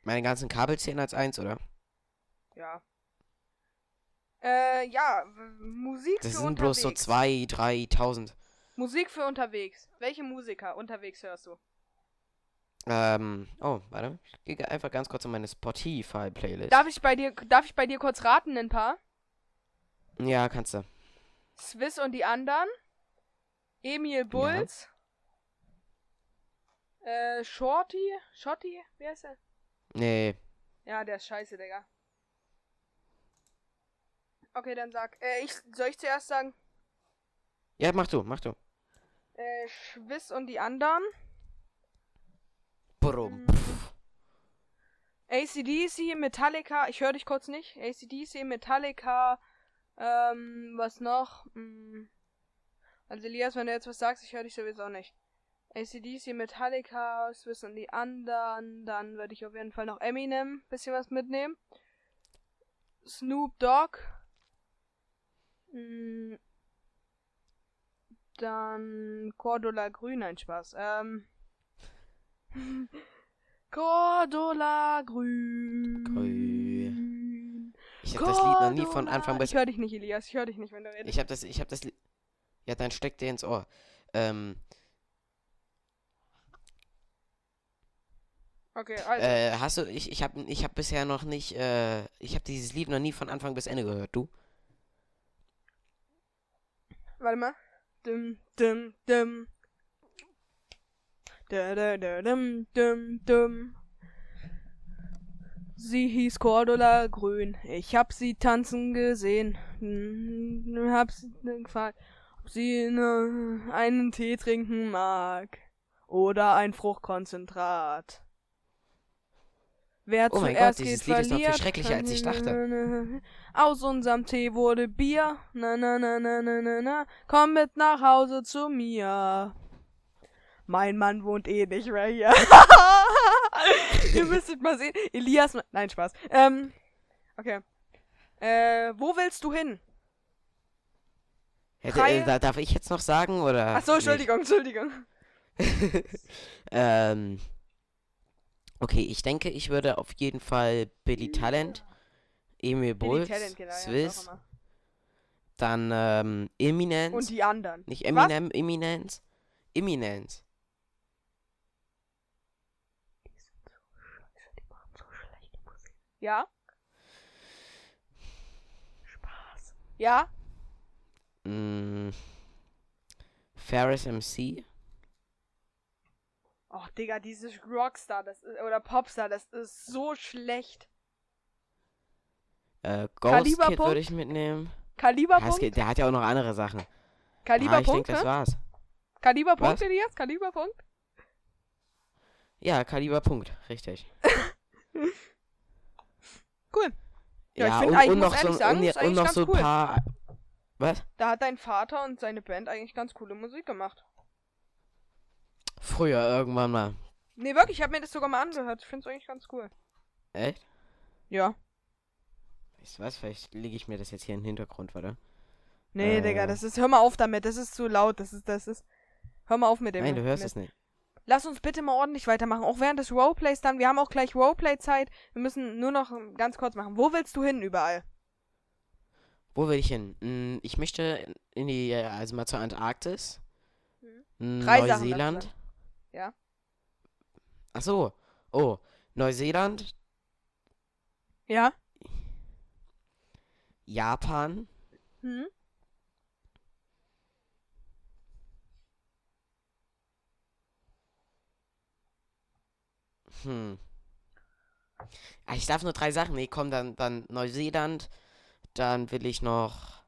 Meine ganzen Kabel zählen als eins, oder? ja. Äh, ja, Musik Das für sind unterwegs. bloß so zwei, drei, tausend. Musik für unterwegs. Welche Musiker unterwegs hörst du? Ähm, oh, warte. Ich gehe einfach ganz kurz in meine Spotify-Playlist. Darf ich bei dir, darf ich bei dir kurz raten, ein paar? Ja, kannst du. Swiss und die anderen. Emil Bulls. Äh, Shorty? Shorty? Wie heißt er? Nee. Ja, der ist scheiße, Digga. Okay, dann sag. Äh, ich, soll ich zuerst sagen? Ja, mach du, mach du. Äh, Schwiss und die anderen. Brumm. ACDC, Metallica, ich höre dich kurz nicht. ACDC, Metallica, ähm, was noch? Hm. Also Elias, wenn du jetzt was sagst, ich höre dich sowieso nicht. ACDC, Metallica, Swiss und die anderen, dann würde ich auf jeden Fall noch Eminem bisschen was mitnehmen. Snoop Dogg. Hm. Dann Cordula Grün, ein Spaß. Ähm. Cordula Grün. Grün. Ich habe das Lied noch nie von Anfang bis. Ich höre dich nicht, Elias. Ich höre dich nicht, wenn du redest. Ich habe das, ich habe das. Li ja, dann steck dir ins Ohr. Ähm. Okay, also. Äh, hast du, ich, ich habe ich hab bisher noch nicht, äh, ich habe dieses Lied noch nie von Anfang bis Ende gehört, du? Warte mal. Dum, dum, dum. Da, da, da, dum, dum, dum. Sie hieß Cordula Grün. Ich hab sie tanzen gesehen. Hm, Hab sie gefragt, ob sie ne, einen Tee trinken mag. Oder ein Fruchtkonzentrat. Wer Oh mein zuerst Gott, dieses Lied ist noch viel schrecklicher, als ich dachte. Aus unserem Tee wurde Bier. Na, na, na, na, na, na, na. Komm mit nach Hause zu mir. Mein Mann wohnt eh nicht mehr hier. Ihr müsstet mal sehen. Elias. Nein, Spaß. Ähm. Okay. Äh, wo willst du hin? Hätte, äh, da- darf ich jetzt noch sagen oder? Achso, Entschuldigung, Entschuldigung. nicht? ähm. Okay, ich denke, ich würde auf jeden Fall Billy Talent, Emil Bulls, Talent, genau, Swiss, dann ähm, Eminence, Und die anderen. nicht Was? Eminem, Eminence, Eminence. Ja? Spaß. Ja? Mm, Ferris MC, Oh, Digga, dieses Rockstar, das ist, oder Popstar, das ist so schlecht. äh, Ghost Kaliber Kid Punkt? würde ich mitnehmen. Kaliberpunkt? der hat ja auch noch andere Sachen. Ah, ich Kaliberpunkt, denke, das ne? war's. Kaliberpunkt, Was? Elias? Kaliberpunkt? Ja, Kaliberpunkt, richtig. Cool. Ja, ich Ja, find und, eigentlich, und muss noch so, ehrlich sagen, und, ist und eigentlich noch ganz so ein cool. paar. Was? Da hat dein Vater und seine Band eigentlich ganz coole Musik gemacht. Früher irgendwann mal. Nee, wirklich, ich habe mir das sogar mal angehört. Ich find's eigentlich ganz cool. Echt? Ja. Weißt du was? Vielleicht lege ich mir das jetzt hier in den Hintergrund, warte. Nee, Äh. Digga, das ist. Hör mal auf damit, das ist zu laut. Das ist, das ist. Hör mal auf mit dem. Nein, du hörst mit. es nicht. Lass uns bitte mal ordentlich weitermachen. Auch während des Roleplays dann. Wir haben auch gleich Roleplay-Zeit. Wir müssen nur noch ganz kurz machen. Wo willst du hin überall? Wo will ich hin? Hm, Ich möchte in die, äh, also mal zur Antarktis. Hm, Drei Sachen Neuseeland. sagen. Ja. Ach so. Oh, Neuseeland, Ja? Japan, Hm? Hm. Ah, ich darf nur drei Sachen. Nee, komm, dann, dann Neuseeland. Dann will ich noch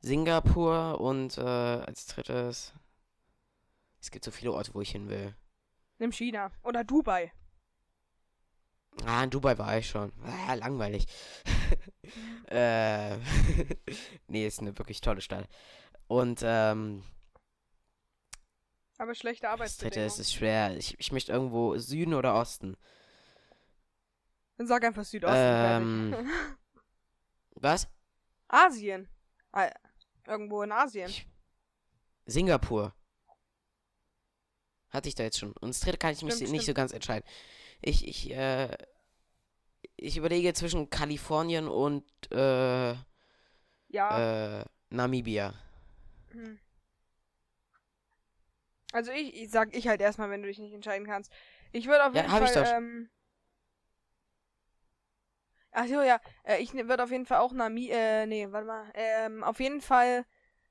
Singapur und äh, als drittes. Es gibt so viele Orte, wo ich hin will. Nimm China. Oder Dubai. Ah, in Dubai war ich schon. Ah, langweilig. äh, nee, ist eine wirklich tolle Stadt. Und ähm, Aber schlechte das dritte Arbeitsbedingungen. ist, schwer. Ich, ich möchte irgendwo Süden oder Osten. Dann sag einfach Südosten. Ähm. Was? Asien. Ah, irgendwo in Asien. Ich, Singapur. Hatte ich da jetzt schon. Und das dritte kann ich mich Stimmt, nicht so stimmt. ganz entscheiden. Ich, ich, äh, ich überlege zwischen Kalifornien und, äh, Ja. äh, Namibia. Hm. Also ich, ich sag ich halt erstmal, wenn du dich nicht entscheiden kannst. Ich würde auf Ja, jeden hab ich Fall, doch. ähm. Ach so, ja. Äh, ich würde auf jeden Fall auch Nami, äh, nee, warte mal. Ähm, auf jeden Fall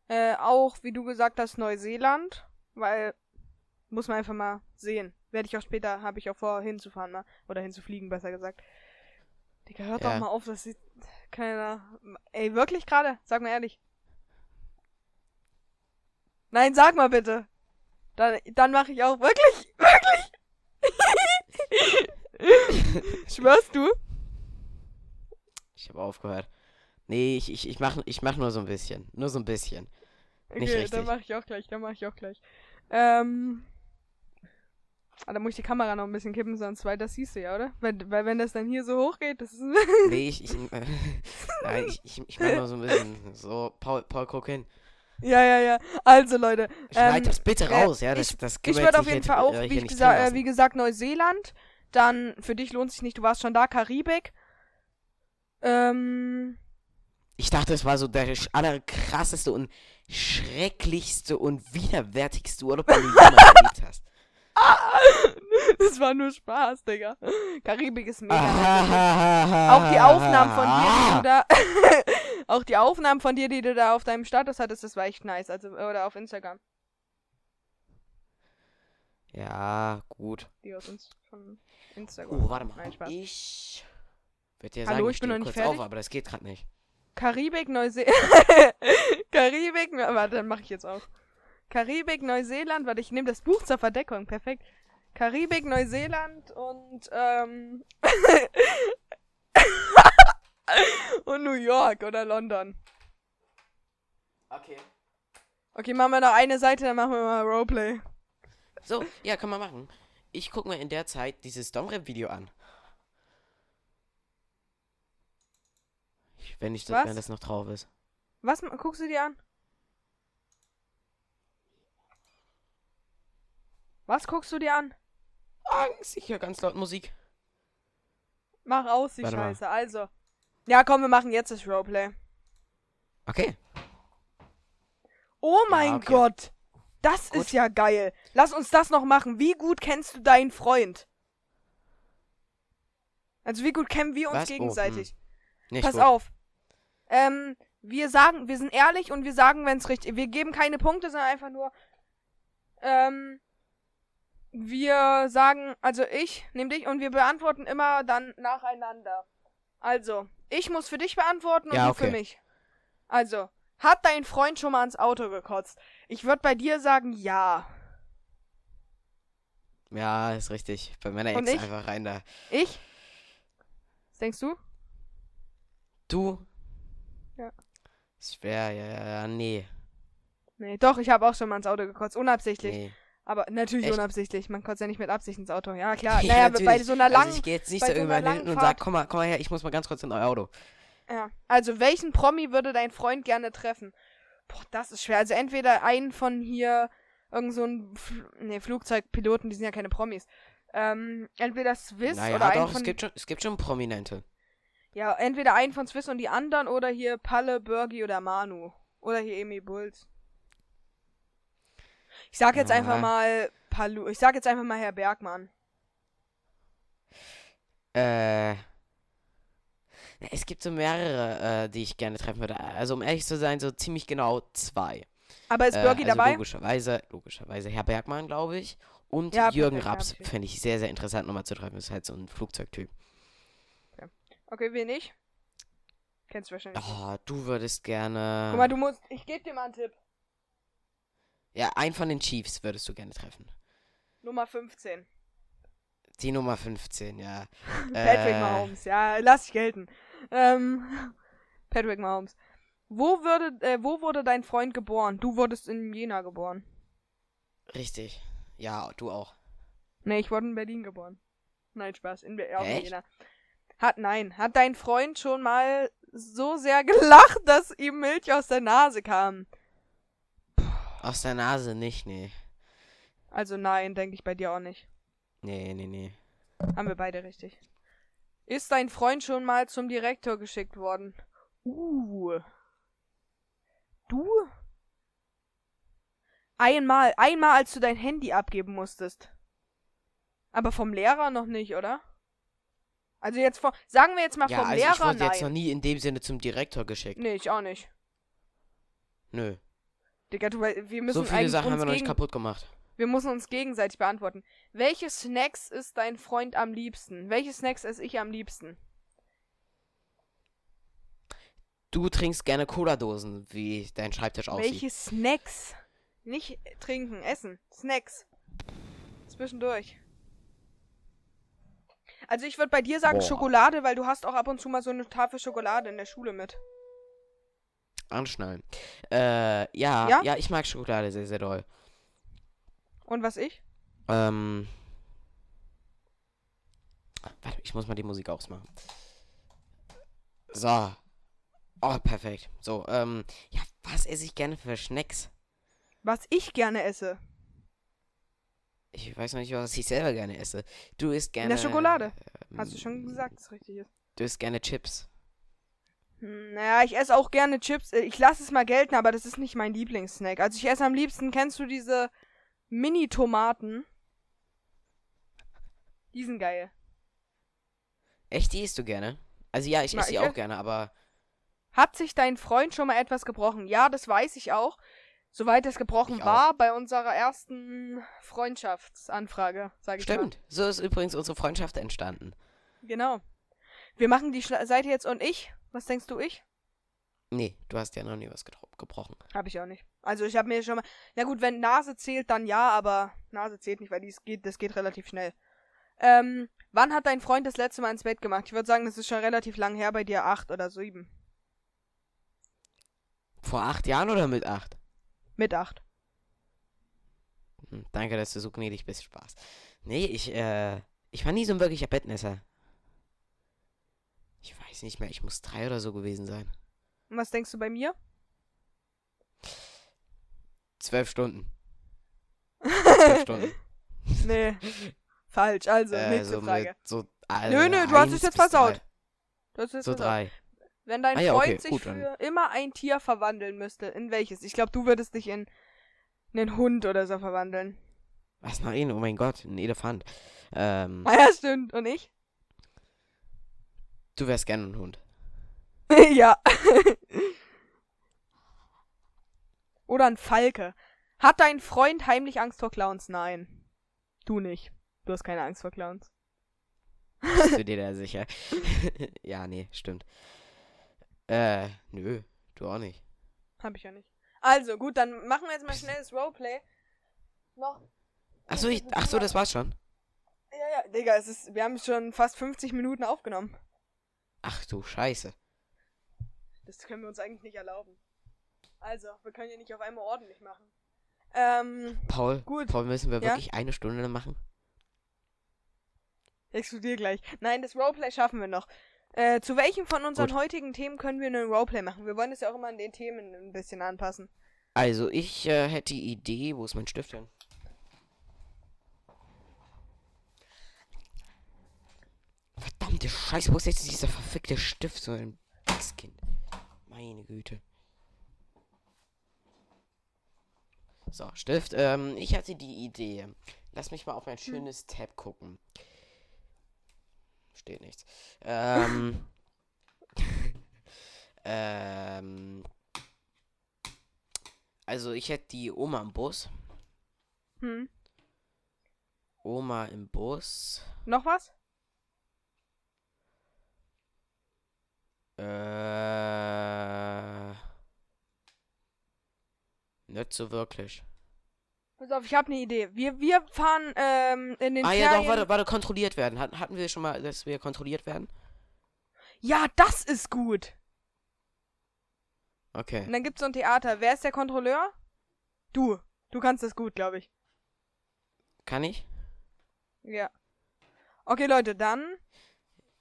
Äh, auch, wie du gesagt hast, Neuseeland, weil muss man einfach mal sehen. Werde ich auch später, habe ich auch vor, hinzufahren, mal. Oder hinzufliegen, besser gesagt. Digga, hört Ja. doch mal auf, das sieht keiner. Ey, wirklich gerade? Sag mal ehrlich. Nein, sag mal bitte. Dann, dann mache ich auch wirklich, wirklich. Schwörst du? Ich habe aufgehört. Nee, ich, ich, ich mach, ich mach nur so ein bisschen. Nur so ein bisschen. Nicht Okay, richtig. dann mache ich auch gleich, dann mache ich auch gleich. Ähm. Ah, da muss ich die Kamera noch ein bisschen kippen, sonst weil das siehst du ja, oder? Weil, weil wenn das dann hier so hoch geht, das ist. Nee, ich, ich, äh, nein, ich, ich, ich mach nur so ein bisschen. So, Paul, Paul, guck hin. Ja, ja, ja. Also Leute, Schneid Ähm, das bitte äh, raus, ja. Das, ich- das ich würde auf jeden Fall auch, äh, wie, ich gesa äh, wie gesagt, Neuseeland. Dann für dich lohnt sich nicht, du warst schon da, Karibik. Ähm. Ich dachte, es war so der allerkrasseste und schrecklichste und widerwärtigste Urlaub, den du jemals erlebt hast. das war nur Spaß, Digga. Karibik ist mega. Auch die Aufnahmen von dir, du da. auch die Aufnahmen von dir, die du da auf deinem Status hattest, das war echt nice. Also, oder auf Instagram. Ja, gut. Die aus uns von Instagram. Oh, warte mal. Nein, Spaß. Ich würde dir Hallo, sagen, ich bin noch nicht kurz auf, fertig. aber das geht gerade nicht. Karibik, Neuseeland. Karibik, warte, dann mache ich jetzt auch. Karibik, Neuseeland, warte, ich nehme das Buch zur Verdeckung, perfekt. Karibik, Neuseeland und ähm und New York oder London. Okay. Okay, machen wir noch eine Seite, dann machen wir mal Roleplay. So, ja, kann man machen. Ich gucke mir in der Zeit dieses Domrep-Video an. Ich- Wenn, ich das, wenn das noch drauf ist. Was guckst du dir an? Was guckst du dir an? Angst, ich höre ganz laut Musik. Mach aus, die Warte mal. Scheiße. Also. Ja, komm, wir machen jetzt das Roleplay. Okay. Oh mein okay. Gott. Das Gut. ist ja geil. Lass uns das noch machen. Wie gut kennst du deinen Freund? Also wie gut kennen wir uns Was? Oh, gegenseitig? Nicht Pass gut. auf. Ähm, wir sagen, wir sind ehrlich und wir sagen, wenn es richtig. Wir geben keine Punkte, sondern einfach nur. Ähm, wir sagen, also ich nehme dich und wir beantworten immer dann nacheinander. Also, ich muss für dich beantworten und Ja, du für okay. mich. Also, hat dein Freund schon mal ans Auto gekotzt? Ich würde bei dir sagen, ja. Ja, ist richtig. Bei meiner Und Ex ich? einfach rein da. Ich? Was denkst du? Du? Ja. Schwer, ja, ja, ja, nee. Nee, doch, ich habe auch schon mal ans Auto gekotzt, unabsichtlich. Nee. Aber natürlich Echt? unabsichtlich. Man kotzt ja nicht mit Absicht ins Auto. Ja, klar. Ja, naja, bei natürlich. so einer langen. Also ich gehe jetzt nicht bei so irgendwann hinten und Fahrt- sag, komm mal, komm mal her, ich muss mal ganz kurz in euer Auto. Ja. Also, welchen Promi würde dein Freund gerne treffen? Boah, das ist schwer. Also, entweder einen von hier, irgend so ein Fl nee, Flugzeugpiloten, die sind ja keine Promis. Ähm, entweder Swiss naja, oder einen doch, von. es gibt schon, es gibt schon Prominente. Ja, entweder einen von Swiss und die anderen oder hier Palle, Bergi oder Manu. Oder hier Emi Bulls. Ich sag jetzt einfach mal Palu. Ich sag jetzt einfach mal Herr Bergmann. Äh. Es gibt so mehrere, äh, die ich gerne treffen würde. Also um ehrlich zu sein, so ziemlich genau zwei. Aber ist Äh, Bergi also dabei? Logischerweise, logischerweise Herr Bergmann, glaube ich. Und Ja, Jürgen ja, Raps fände ich sehr, sehr interessant nochmal zu treffen. Ist halt so ein Flugzeugtyp. Okay, wen ich? Kennst du wahrscheinlich. Oh, du würdest gerne. Guck mal, du musst. Ich geb dir mal einen Tipp. Ja, einen von den Chiefs würdest du gerne treffen. Nummer 15. Die Nummer 15, ja. Patrick Äh, Mahomes. Ja, lass dich gelten. Ähm, Patrick Mahomes. Wo, würde, äh, wo wurde dein Freund geboren? Du wurdest in Jena geboren. Richtig. Ja, du auch. Nee, ich wurde in Berlin geboren. Nein, Spaß. In, Be- auch in? Jena. Hat, nein. Hat dein Freund schon mal so sehr gelacht, dass ihm Milch aus der Nase kam? Aus der Nase nicht, nee. Also nein, denke ich bei dir auch nicht. Nee, nee, nee. Haben wir beide richtig. Ist dein Freund schon mal zum Direktor geschickt worden? Uh. Du? Einmal, einmal, als du dein Handy abgeben musstest. Aber vom Lehrer noch nicht, oder? Also jetzt vom, sagen wir jetzt mal Ja, vom also ich Lehrer, wurde jetzt noch nein. nie in dem Sinne zum Direktor geschickt. Nee, ich auch nicht. Nö. Digga, du, wir müssen So viele eigentlich Sachen haben uns wir noch nicht kaputt gemacht. wir müssen uns gegenseitig beantworten. Welche Snacks isst dein Freund am liebsten? Welche Snacks esse ich am liebsten? Du trinkst gerne Cola-Dosen, wie dein Schreibtisch aussieht. Welche Snacks? Nicht trinken, essen. Snacks. Zwischendurch. Also ich würde bei dir sagen Boah. Schokolade, weil du hast auch ab und zu mal so eine Tafel Schokolade in der Schule mit. Anschnallen. Äh, ja, Ja? ja, ich mag Schokolade sehr, sehr doll. Und was ich? Ähm. Warte, ich muss mal die Musik ausmachen. So. Oh, perfekt. So, ähm, ja, was esse ich gerne für Snacks? Was ich gerne esse. Ich weiß noch nicht, was ich selber gerne esse. Du isst gerne. der Schokolade. ähm, Hast du schon gesagt, dass es richtig ist. Du isst gerne Chips. Hm, Naja, ich esse auch gerne Chips. Äh, Ich lasse es mal gelten, aber das ist nicht mein Lieblingssnack. Also ich esse am liebsten, kennst du diese Mini-Tomaten? Die sind geil. Echt, die isst du gerne? Also ja, ich esse die auch ess- gerne, aber Hat sich dein Freund schon mal etwas gebrochen? Ja, das weiß ich auch. Soweit es gebrochen Ich auch. war bei unserer ersten Freundschaftsanfrage, sage ich stimmt. So ist übrigens unsere Freundschaft entstanden. mal. Genau. Wir machen die Schla Seite jetzt und ich. Was denkst du, ich? Nee, du hast ja noch nie was gebrochen. Habe ich auch nicht. Also ich habe mir schon mal. Na gut, wenn Nase zählt, dann ja, aber Nase zählt nicht, weil dies geht, das geht relativ schnell. Ähm, wann hat dein Freund das letzte Mal ins Bett gemacht? Ich würde sagen, das ist schon relativ lang her bei dir, acht oder sieben. Vor acht Jahren oder mit acht? Mit acht. Hm, danke, dass du so gnädig bist. Spaß. Nee, ich, äh, ich war nie so ein wirklicher Bettnässer. Ich weiß nicht mehr, ich muss drei oder so gewesen sein. Und was denkst du bei mir? Zwölf Stunden. Zwölf Stunden. Nee. Falsch, also, äh, nächste so Frage. mit so. Äh, Nö, nö, du hast es jetzt versaut. drei. Das ist So jetzt drei. Wenn dein Ah ja, Freund okay, sich gut, dann- für immer ein Tier verwandeln müsste, in welches? Ich glaube, du würdest dich in einen Hund oder so verwandeln. Was? Nein, oh mein Gott, ein Elefant. Ähm, Ah ja, stimmt. Und ich? Du wärst gerne ein Hund. ja. oder ein Falke. Hat dein Freund heimlich Angst vor Clowns? Nein. Du nicht. Du hast keine Angst vor Clowns. Bist du dir da sicher? ja, nee, stimmt. Äh, nö, du auch nicht. Hab ich ja nicht. Also, gut, dann machen wir jetzt mal schnell das Roleplay. Noch. Achso, ich, ach so, das war's schon. Ja, ja, Digga, es ist, wir haben schon fast 50 Minuten aufgenommen. Ach du Scheiße. Das können wir uns eigentlich nicht erlauben. Also, wir können ja nicht auf einmal ordentlich machen. Ähm, Paul, Gut. Paul, müssen wir Ja? wirklich eine Stunde machen? explodier gleich. Nein, das Roleplay schaffen wir noch. Äh, zu welchem von unseren Gut. heutigen Themen können wir einen Roleplay machen? Wir wollen es ja auch immer an den Themen ein bisschen anpassen. Also, ich äh, hätte die Idee, wo ist mein Stift hin? Verdammte Scheiße, wo ist jetzt dieser verfickte Stift, so ein Kind? Meine Güte. So, Stift. Ähm, ich hatte die Idee. Lass mich mal auf mein schönes Tab gucken. Steht nichts. Ähm. ähm. Also, ich hätte die Oma im Bus. Hm. Oma im Bus. Noch was? Äh. Nicht so wirklich. Pass auf, ich habe eine Idee. Wir, wir fahren ähm, in den Ah Ferien. ja, doch, warte, warte, kontrolliert werden. Hatten, hatten wir schon mal, dass wir kontrolliert werden? Ja, das ist gut. Okay. Und dann gibt's so ein Theater. Wer ist der Kontrolleur? Du. Du kannst das gut, glaube ich. Kann ich? Ja. Okay, Leute, dann.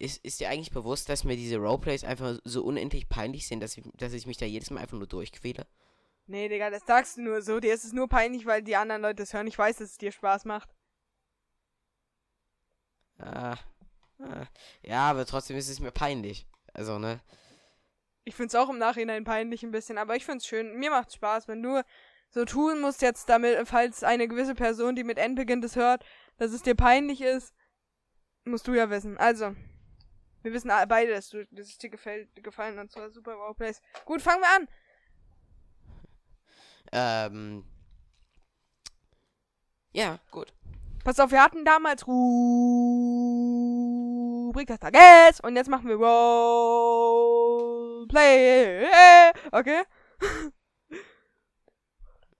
Ist, ist dir eigentlich bewusst, dass mir diese Roleplays einfach so unendlich peinlich sind, dass ich, dass ich mich da jedes Mal einfach nur durchquäle? Nee, Digga, das sagst du nur so. Dir ist es nur peinlich, weil die anderen Leute es hören. Ich weiß, dass es dir Spaß macht. Ah, ah. Ja, aber trotzdem ist es mir peinlich. Also, ne? Ich find's auch im Nachhinein peinlich ein bisschen, aber ich find's schön. Mir macht's Spaß, wenn du so tun musst jetzt damit, falls eine gewisse Person, die mit N beginnt, es hört, dass es dir peinlich ist, musst du ja wissen. Also, wir wissen beide, dass, du, dass es dir gefällt, gefallen und zwar super Roleplays. Gut, fangen wir an. Ähm. Ja, gut. Pass auf, wir hatten damals Rubrik des Tages und jetzt machen wir Roleplay. Okay?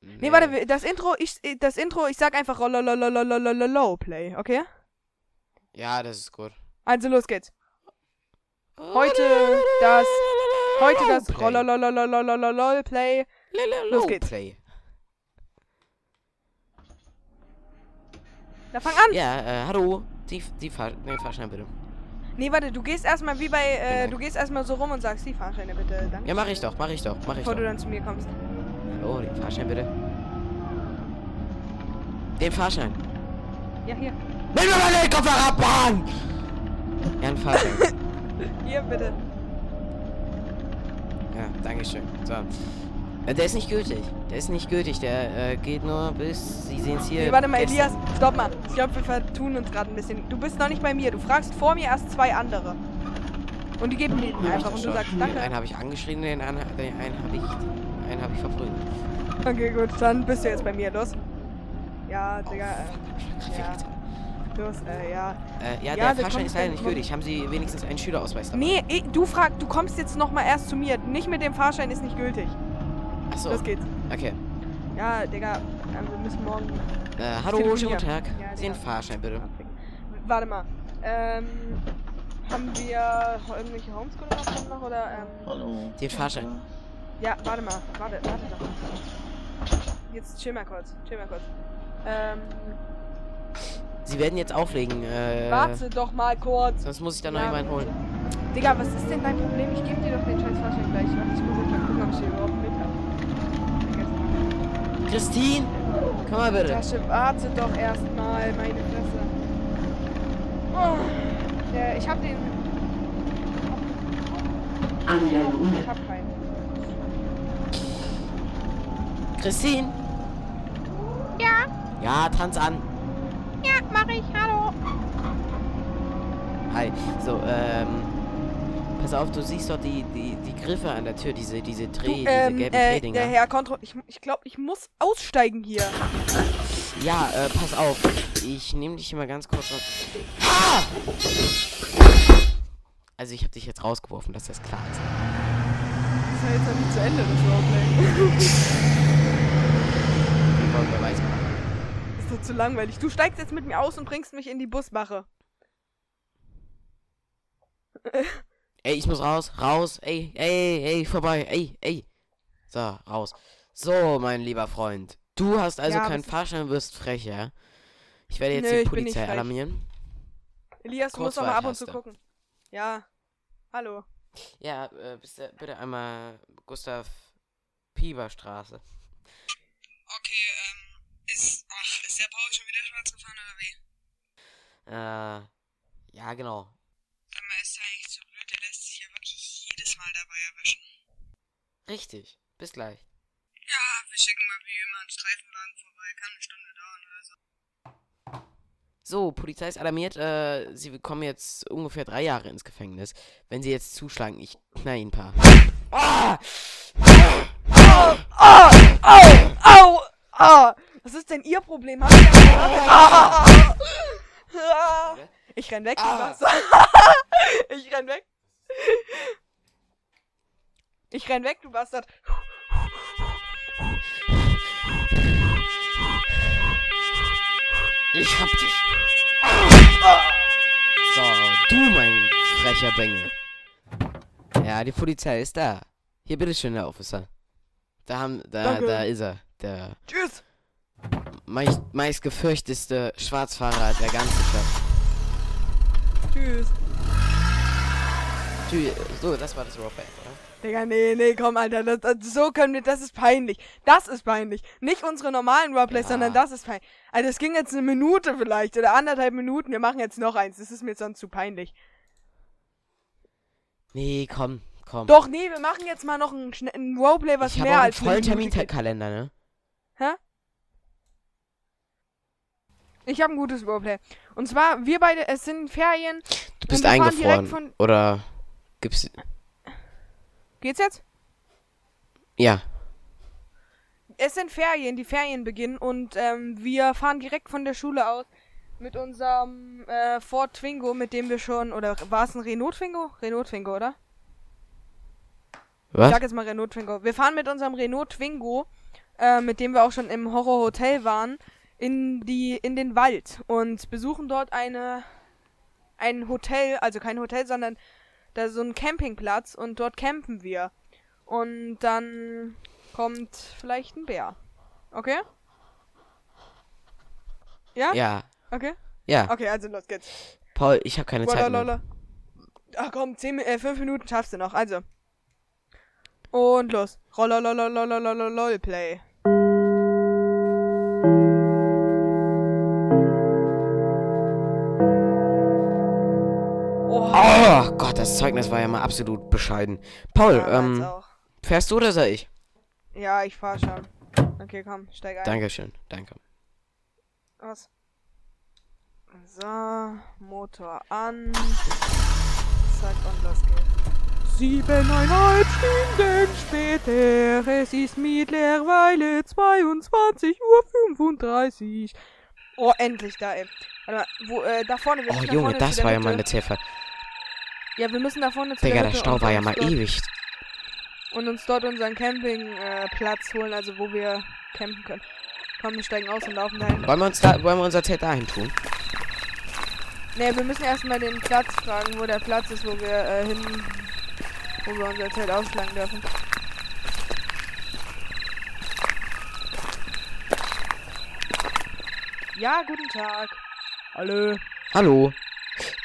Nee, warte, wir- das Intro, ich, das Intro, ich sag einfach Roleplay, okay? Ja, das ist gut. Also los geht's. Heute das, heute das. Roleplay. Los geht's. Da fang an. Ja, äh, hallo. Die, die Fahr nee, Fahrschein bitte. Nee, warte, du gehst erstmal wie bei, äh, du gehst erstmal so rum und sagst die Fahrscheine bitte. Danke. Ja, mach ich doch, mach ich doch, mach ich Bevor doch. du dann zu mir kommst. Hallo, den Fahrschein bitte. Den Fahrschein. Ja, hier. Nimm mir mal den Koffer ab, Mann! Ja, ein Fahrschein. Hier bitte. ja, danke schön. So. Äh, Der ist nicht gültig. Der ist nicht gültig. Der äh, geht nur bis. Sie sehen es hier. Nee, warte mal, gestern. Elias, stopp mal. Ich glaube, wir vertun uns gerade ein bisschen. Du bist noch nicht bei mir. Du fragst vor mir erst zwei andere. Und die geben den ich einfach und du sagst Den danke. einen habe ich angeschrien, den anderen den einen habe ich. einen habe ich verprügelt. Okay, gut, dann bist du jetzt bei mir. Los. Ja, Digga, Oh, äh, ja. Los, äh, ja. Äh, Ja, ja, der Fahrschein ist leider nicht gültig. Haben Sie wenigstens einen Schülerausweis dabei? Nee, eh, du fragst, du kommst jetzt noch mal erst zu mir. Nicht mit dem Fahrschein ist nicht gültig. Achso. Los geht's. Okay. Ja, Digga, äh, wir müssen morgen. Äh, hallo, schönen guten Tag. Ja, Den. Fahrschein bitte. Warte mal. Ähm, haben wir irgendwelche Homeschooling-Aufgaben noch oder, ähm, Hallo. Den Fahrschein. Ja, warte mal, warte, warte doch. Jetzt chill mal kurz, chill mal kurz. Ähm, Sie werden jetzt auflegen. Äh, warte doch mal kurz. Sonst muss ich da noch Ja. jemanden holen. Digga, was ist denn dein Problem? Ich gebe dir doch den scheiß Fahrschein gleich. Warte, ich muss jetzt mal gucken, ob ich den überhaupt mit habe. Vergessen. Christine! Komm mal bitte. Tasche, warte doch erstmal, meine Fresse. Oh, ja, ich hab den. Ich hab keinen. Christine! Ja, Ja, tanz an. Ja, mach ich. Hallo. Hi. So, ähm. Pass auf, du siehst doch die, die, die Griffe an der Tür, diese, diese Dreh, Du, diese ähm, gelben äh, Drehdinger. der Herr Kontro... Ich, ich glaube, ich muss aussteigen hier. Ja, äh, pass auf. Ich nehme dich mal ganz kurz auf. Ah! Also ich habe dich jetzt rausgeworfen, dass das klar ist. Das ist ja jetzt noch nicht zu Ende, das Roleplay. Wir wollen Beweis machen. Zu langweilig. Du steigst jetzt mit mir aus und bringst mich in die Busmache. Ey, ich muss raus, raus, ey, ey, ey, vorbei, ey, ey. So, raus. So, mein lieber Freund. Du hast also Ja, keinen Fahrschein, wirst frech, ja? Ich werde jetzt Nö, die Polizei alarmieren. Elias, du musst doch mal ab und zu gucken. Ja. Hallo. Ja, äh, bitte, bitte einmal Gustav Pieberstraße. Okay, ist. Ach, ist der Paul schon wieder schwarz gefahren oder wie? Äh, ja, genau. Sag mal, ist der eigentlich so blöd? Der lässt sich ja wirklich jedes Mal dabei erwischen. Richtig. Bis gleich. Ja, wir schicken mal wie immer einen Streifenwagen vorbei. Kann eine Stunde dauern oder so. So, Polizei ist alarmiert. Äh, sie bekommen jetzt ungefähr drei Jahre ins Gefängnis. Wenn sie jetzt zuschlagen, ich knall ihnen ein paar. Ah! Au, au, au, au. Was ist denn Ihr Problem? Habt ihr gehört? Ah, ah. Ich renn weg, du Ah. Bastard. Ich renn weg. Ich renn weg, du Bastard. Ich hab dich. So, du, mein frecher Bengel. Ja, die Polizei ist da. Hier, bitteschön, Herr Officer. Da haben, da, Danke. da ist er. Der Tschüss. Meist, meist gefürchteste Schwarzfahrer der ganzen Stadt. Tschüss. Tschü- So, das war das Roleplay, oder? Digga, nee, nee, komm, Alter. Das, das, so können wir, das ist peinlich. Das ist peinlich. Nicht unsere normalen Roleplays, Ja. sondern das ist peinlich. Also, es ging jetzt eine Minute vielleicht oder anderthalb Minuten. Wir machen jetzt noch eins. Das ist mir sonst zu peinlich. Nee, komm, komm. Doch, nee, wir machen jetzt mal noch ein, ein Roleplay, was ich habe mehr einen als eine vollen Minute geht. Terminkalender, ne? Ich habe ein gutes Roleplay. Und zwar, wir beide, es sind Ferien. Du bist eingefroren. von- Oder gibt's. Geht's jetzt? Ja. es sind Ferien, die Ferien beginnen und ähm, wir fahren direkt von der Schule aus mit unserem äh, Ford Twingo, mit dem wir schon, oder war es ein Renault Twingo? Renault Twingo, oder? Ich Was? sag jetzt mal Renault Twingo. Wir fahren mit unserem Renault Twingo, äh, mit dem wir auch schon im Horror Hotel waren, in die in den Wald und besuchen dort eine ein Hotel, also kein Hotel, sondern da ist so ein Campingplatz und dort campen wir. Und dann kommt vielleicht ein Bär. Okay? Ja? Ja. Okay? Ja. Okay, also los geht's. Paul, ich habe keine Zeit mehr. Ach komm, 10, äh, 5 Minuten schaffst du noch. Also. Und los. Rollolololololololplay. Oh, Gott, das Zeugnis war ja mal absolut bescheiden. Paul, ja, ähm, auch. fährst du oder soll ich? Ja, ich fahr schon. Okay, komm, steig ein. Dankeschön, danke. Was? So, Motor an. Zack, und los geht's. Siebeneinhalb Stunden später, es ist mittlerweile 22.35 Uhr. Oh, endlich da, ey. Warte mal, wo, äh, da vorne. Oh Junge, das war ja mal eine Ziffer. Ja, wir müssen da vorne zu Digga, der der Stau war ja mal ewig. Und uns dort unseren Campingplatz äh, holen, also wo wir campen können. Komm, wir steigen aus und laufen dahin. Wollen wir uns da, wollen wir unser Zelt dahin tun? Ne, wir müssen erstmal den Platz fragen, wo der Platz ist, wo wir äh, hin, wo wir unser Zelt aufschlagen dürfen. Ja, guten Tag. Hallo. Hallo.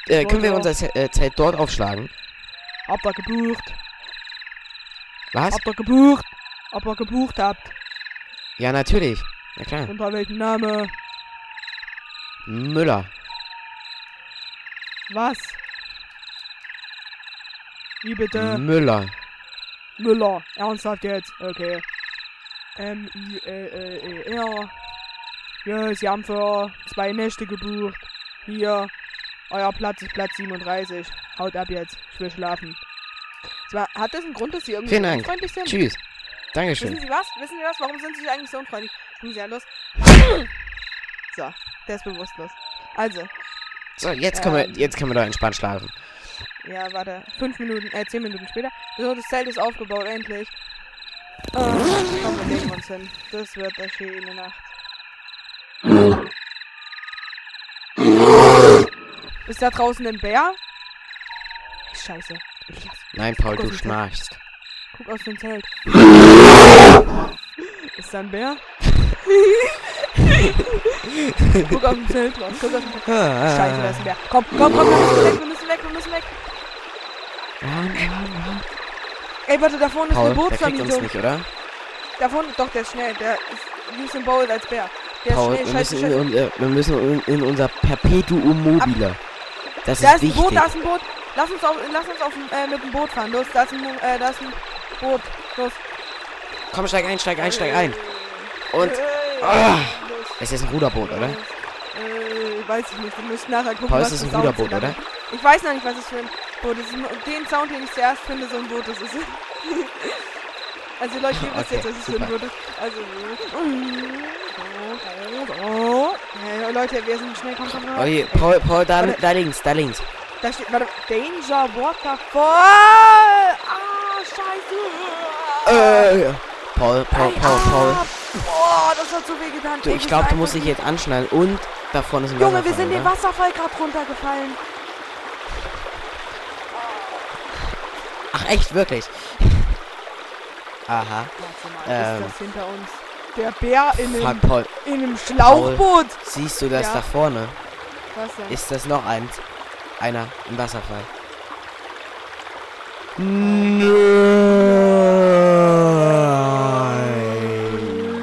Äh, können wir Hallo. unser Ze äh, Zelt dort aufschlagen? Habt ihr gebucht? Was? Habt ihr gebucht? Ob ihr gebucht habt? Ja, natürlich. Na klar. Unter welchem Name? Müller. Was? Wie bitte? Müller. Müller. Ernsthaft jetzt? Okay. M-I-L-L-E-R. Ja, sie haben für zwei Nächte gebucht. Hier. Euer Platz ist Platz 37. Haut ab jetzt. Ich will schlafen. Zwar, hat das einen Grund, dass sie irgendwie Vielen Dank. unfreundlich sind? Tschüss. Wissen Dankeschön. Sie was? Wissen Sie was? Warum sind Sie eigentlich so unfreundlich? Tun Sie ja los. So, der ist bewusstlos. Also, So, jetzt können wir, Ähm. jetzt können wir doch entspannt schlafen. Ja, warte. Fünf Minuten, äh, zehn Minuten später. So, das Zelt ist aufgebaut, endlich. Äh, komm, wir legen uns hin. Das wird eine schöne Nacht. Ist da draußen ein Bär? Scheiße. Elias, Nein, Paul, du schnarchst. guck aus dem Zelt. Ist da ein Bär? guck aus dem Zelt raus. Guck aus dem Zelt. Scheiße, da ist ein Bär. Komm, komm, komm, wir müssen weg, wir müssen weg, wir müssen weg. Ey, warte, da vorne ist eine Paul, der nicht, oder? Da vorne, doch, der ist schnell. Der ist Usain Bolt als Bär. Der Paul, ist wir schnell. Scheiße, müssen, in, scheiße. un- äh, wir müssen in, in unser Perpetuum mobile. Das Da ist ist ein Boot, wichtig. da ist ein Boot. Lass uns, auf, lass uns auf, dem, äh, mit dem Boot fahren. Los, da ist ein, äh, da ist ein Boot. Los. Komm, steig ein, steig ein, steig ein. Und, los, es ist ein Ruderboot, oder? Äh, weiß ich nicht. Wir müssen nachher gucken, Paul, was es ist für ein Ruderboot, oder? Ich weiß noch nicht, was es für ein Boot ist. Den Sound, den ich zuerst finde, so ein Boot ist. ist also Leute, ihr wisst Okay, jetzt, was es für ein. Boot ist. Also. Hey, Leute, wir sind schnell. Komm, komm, komm. Oh je, Paul, Paul, da, Warte. da links, da links. Da steht, warte, Danger Waterfall. Ah, scheiße. Äh, Paul, Paul, Paul, Paul. Ah, Boah, das hat so weh getan. Du, ich glaube, du musst dich jetzt anschnallen und da vorne ist ein Junge, wir sind den oder? Wasserfall gerade runtergefallen. Ach, echt, wirklich? Aha. Warte mal, Ähm. ist das hinter uns? Der Bär in einem, Frag Paul, in einem Schlauchboot. siehst du das Ja. da vorne? Was denn? Ist das noch eins? Einer im Wasserfall.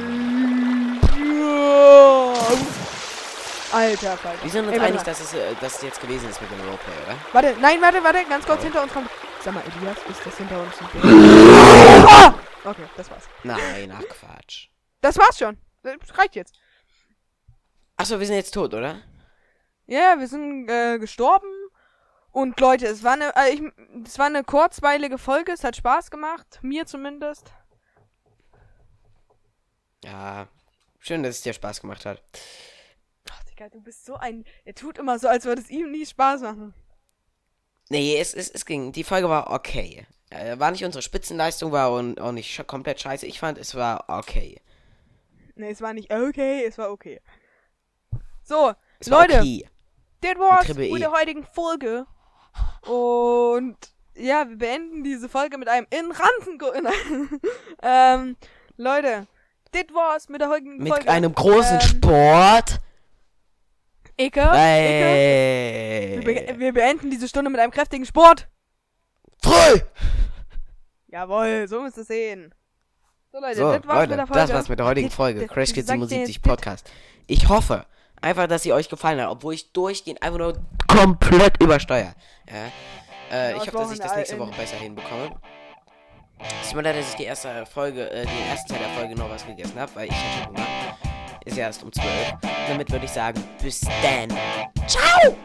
Nein. Alter Falter. Wir sind uns Ey, einig, dass es, äh, dass es jetzt gewesen ist mit dem Roleplay, oder? Warte, nein, warte, warte, ganz kurz hinter uns kommt. Sag mal, Elias, ist das hinter uns ein Bär? Ah! Okay, das war's. Nein, ach Quatsch. Das war's schon. Das reicht jetzt. Achso, wir sind jetzt tot, oder? Ja, wir sind äh, gestorben. Und Leute, es war eine, äh, ich, es war eine kurzweilige Folge. Es hat Spaß gemacht, mir zumindest. Ja. Schön, dass es dir Spaß gemacht hat. Ach, Digga, du bist so ein. Er tut immer so, als würde es ihm nie Spaß machen. Nee, es, es, es ging. Die Folge war okay. Äh, war nicht unsere Spitzenleistung, war und auch nicht komplett scheiße. Ich fand, es war okay. Nee, es war nicht okay, es war okay. So, Es Leute, okay. das war's mit E. der heutigen Folge. Und ja, wir beenden diese Folge mit einem in Ranzen. ähm, Leute, das war's mit der heutigen Mit Folge. einem großen ähm, Sport. Icke. Hey. Wir, be wir beenden diese Stunde mit einem kräftigen Sport. Früh! Jawohl, so müsst ihr sehen. So, Leute, So, das war's Leute, mit der Folge. das war's mit der heutigen Folge. Crash Kids sagt ihr 77 jetzt Podcast. Ich hoffe einfach, dass sie euch gefallen hat, obwohl ich durchgehend einfach nur komplett übersteuere. Ja. Äh, Ja, ich hoffe, dass ich das nächste Woche besser hinbekomme. Es tut mir leid, dass ich die erste Folge, äh, den ersten Teil der Folge noch was gegessen habe, weil ich hatte Hunger. Ist ja erst um 12. Und damit würde ich sagen, bis dann. Ciao!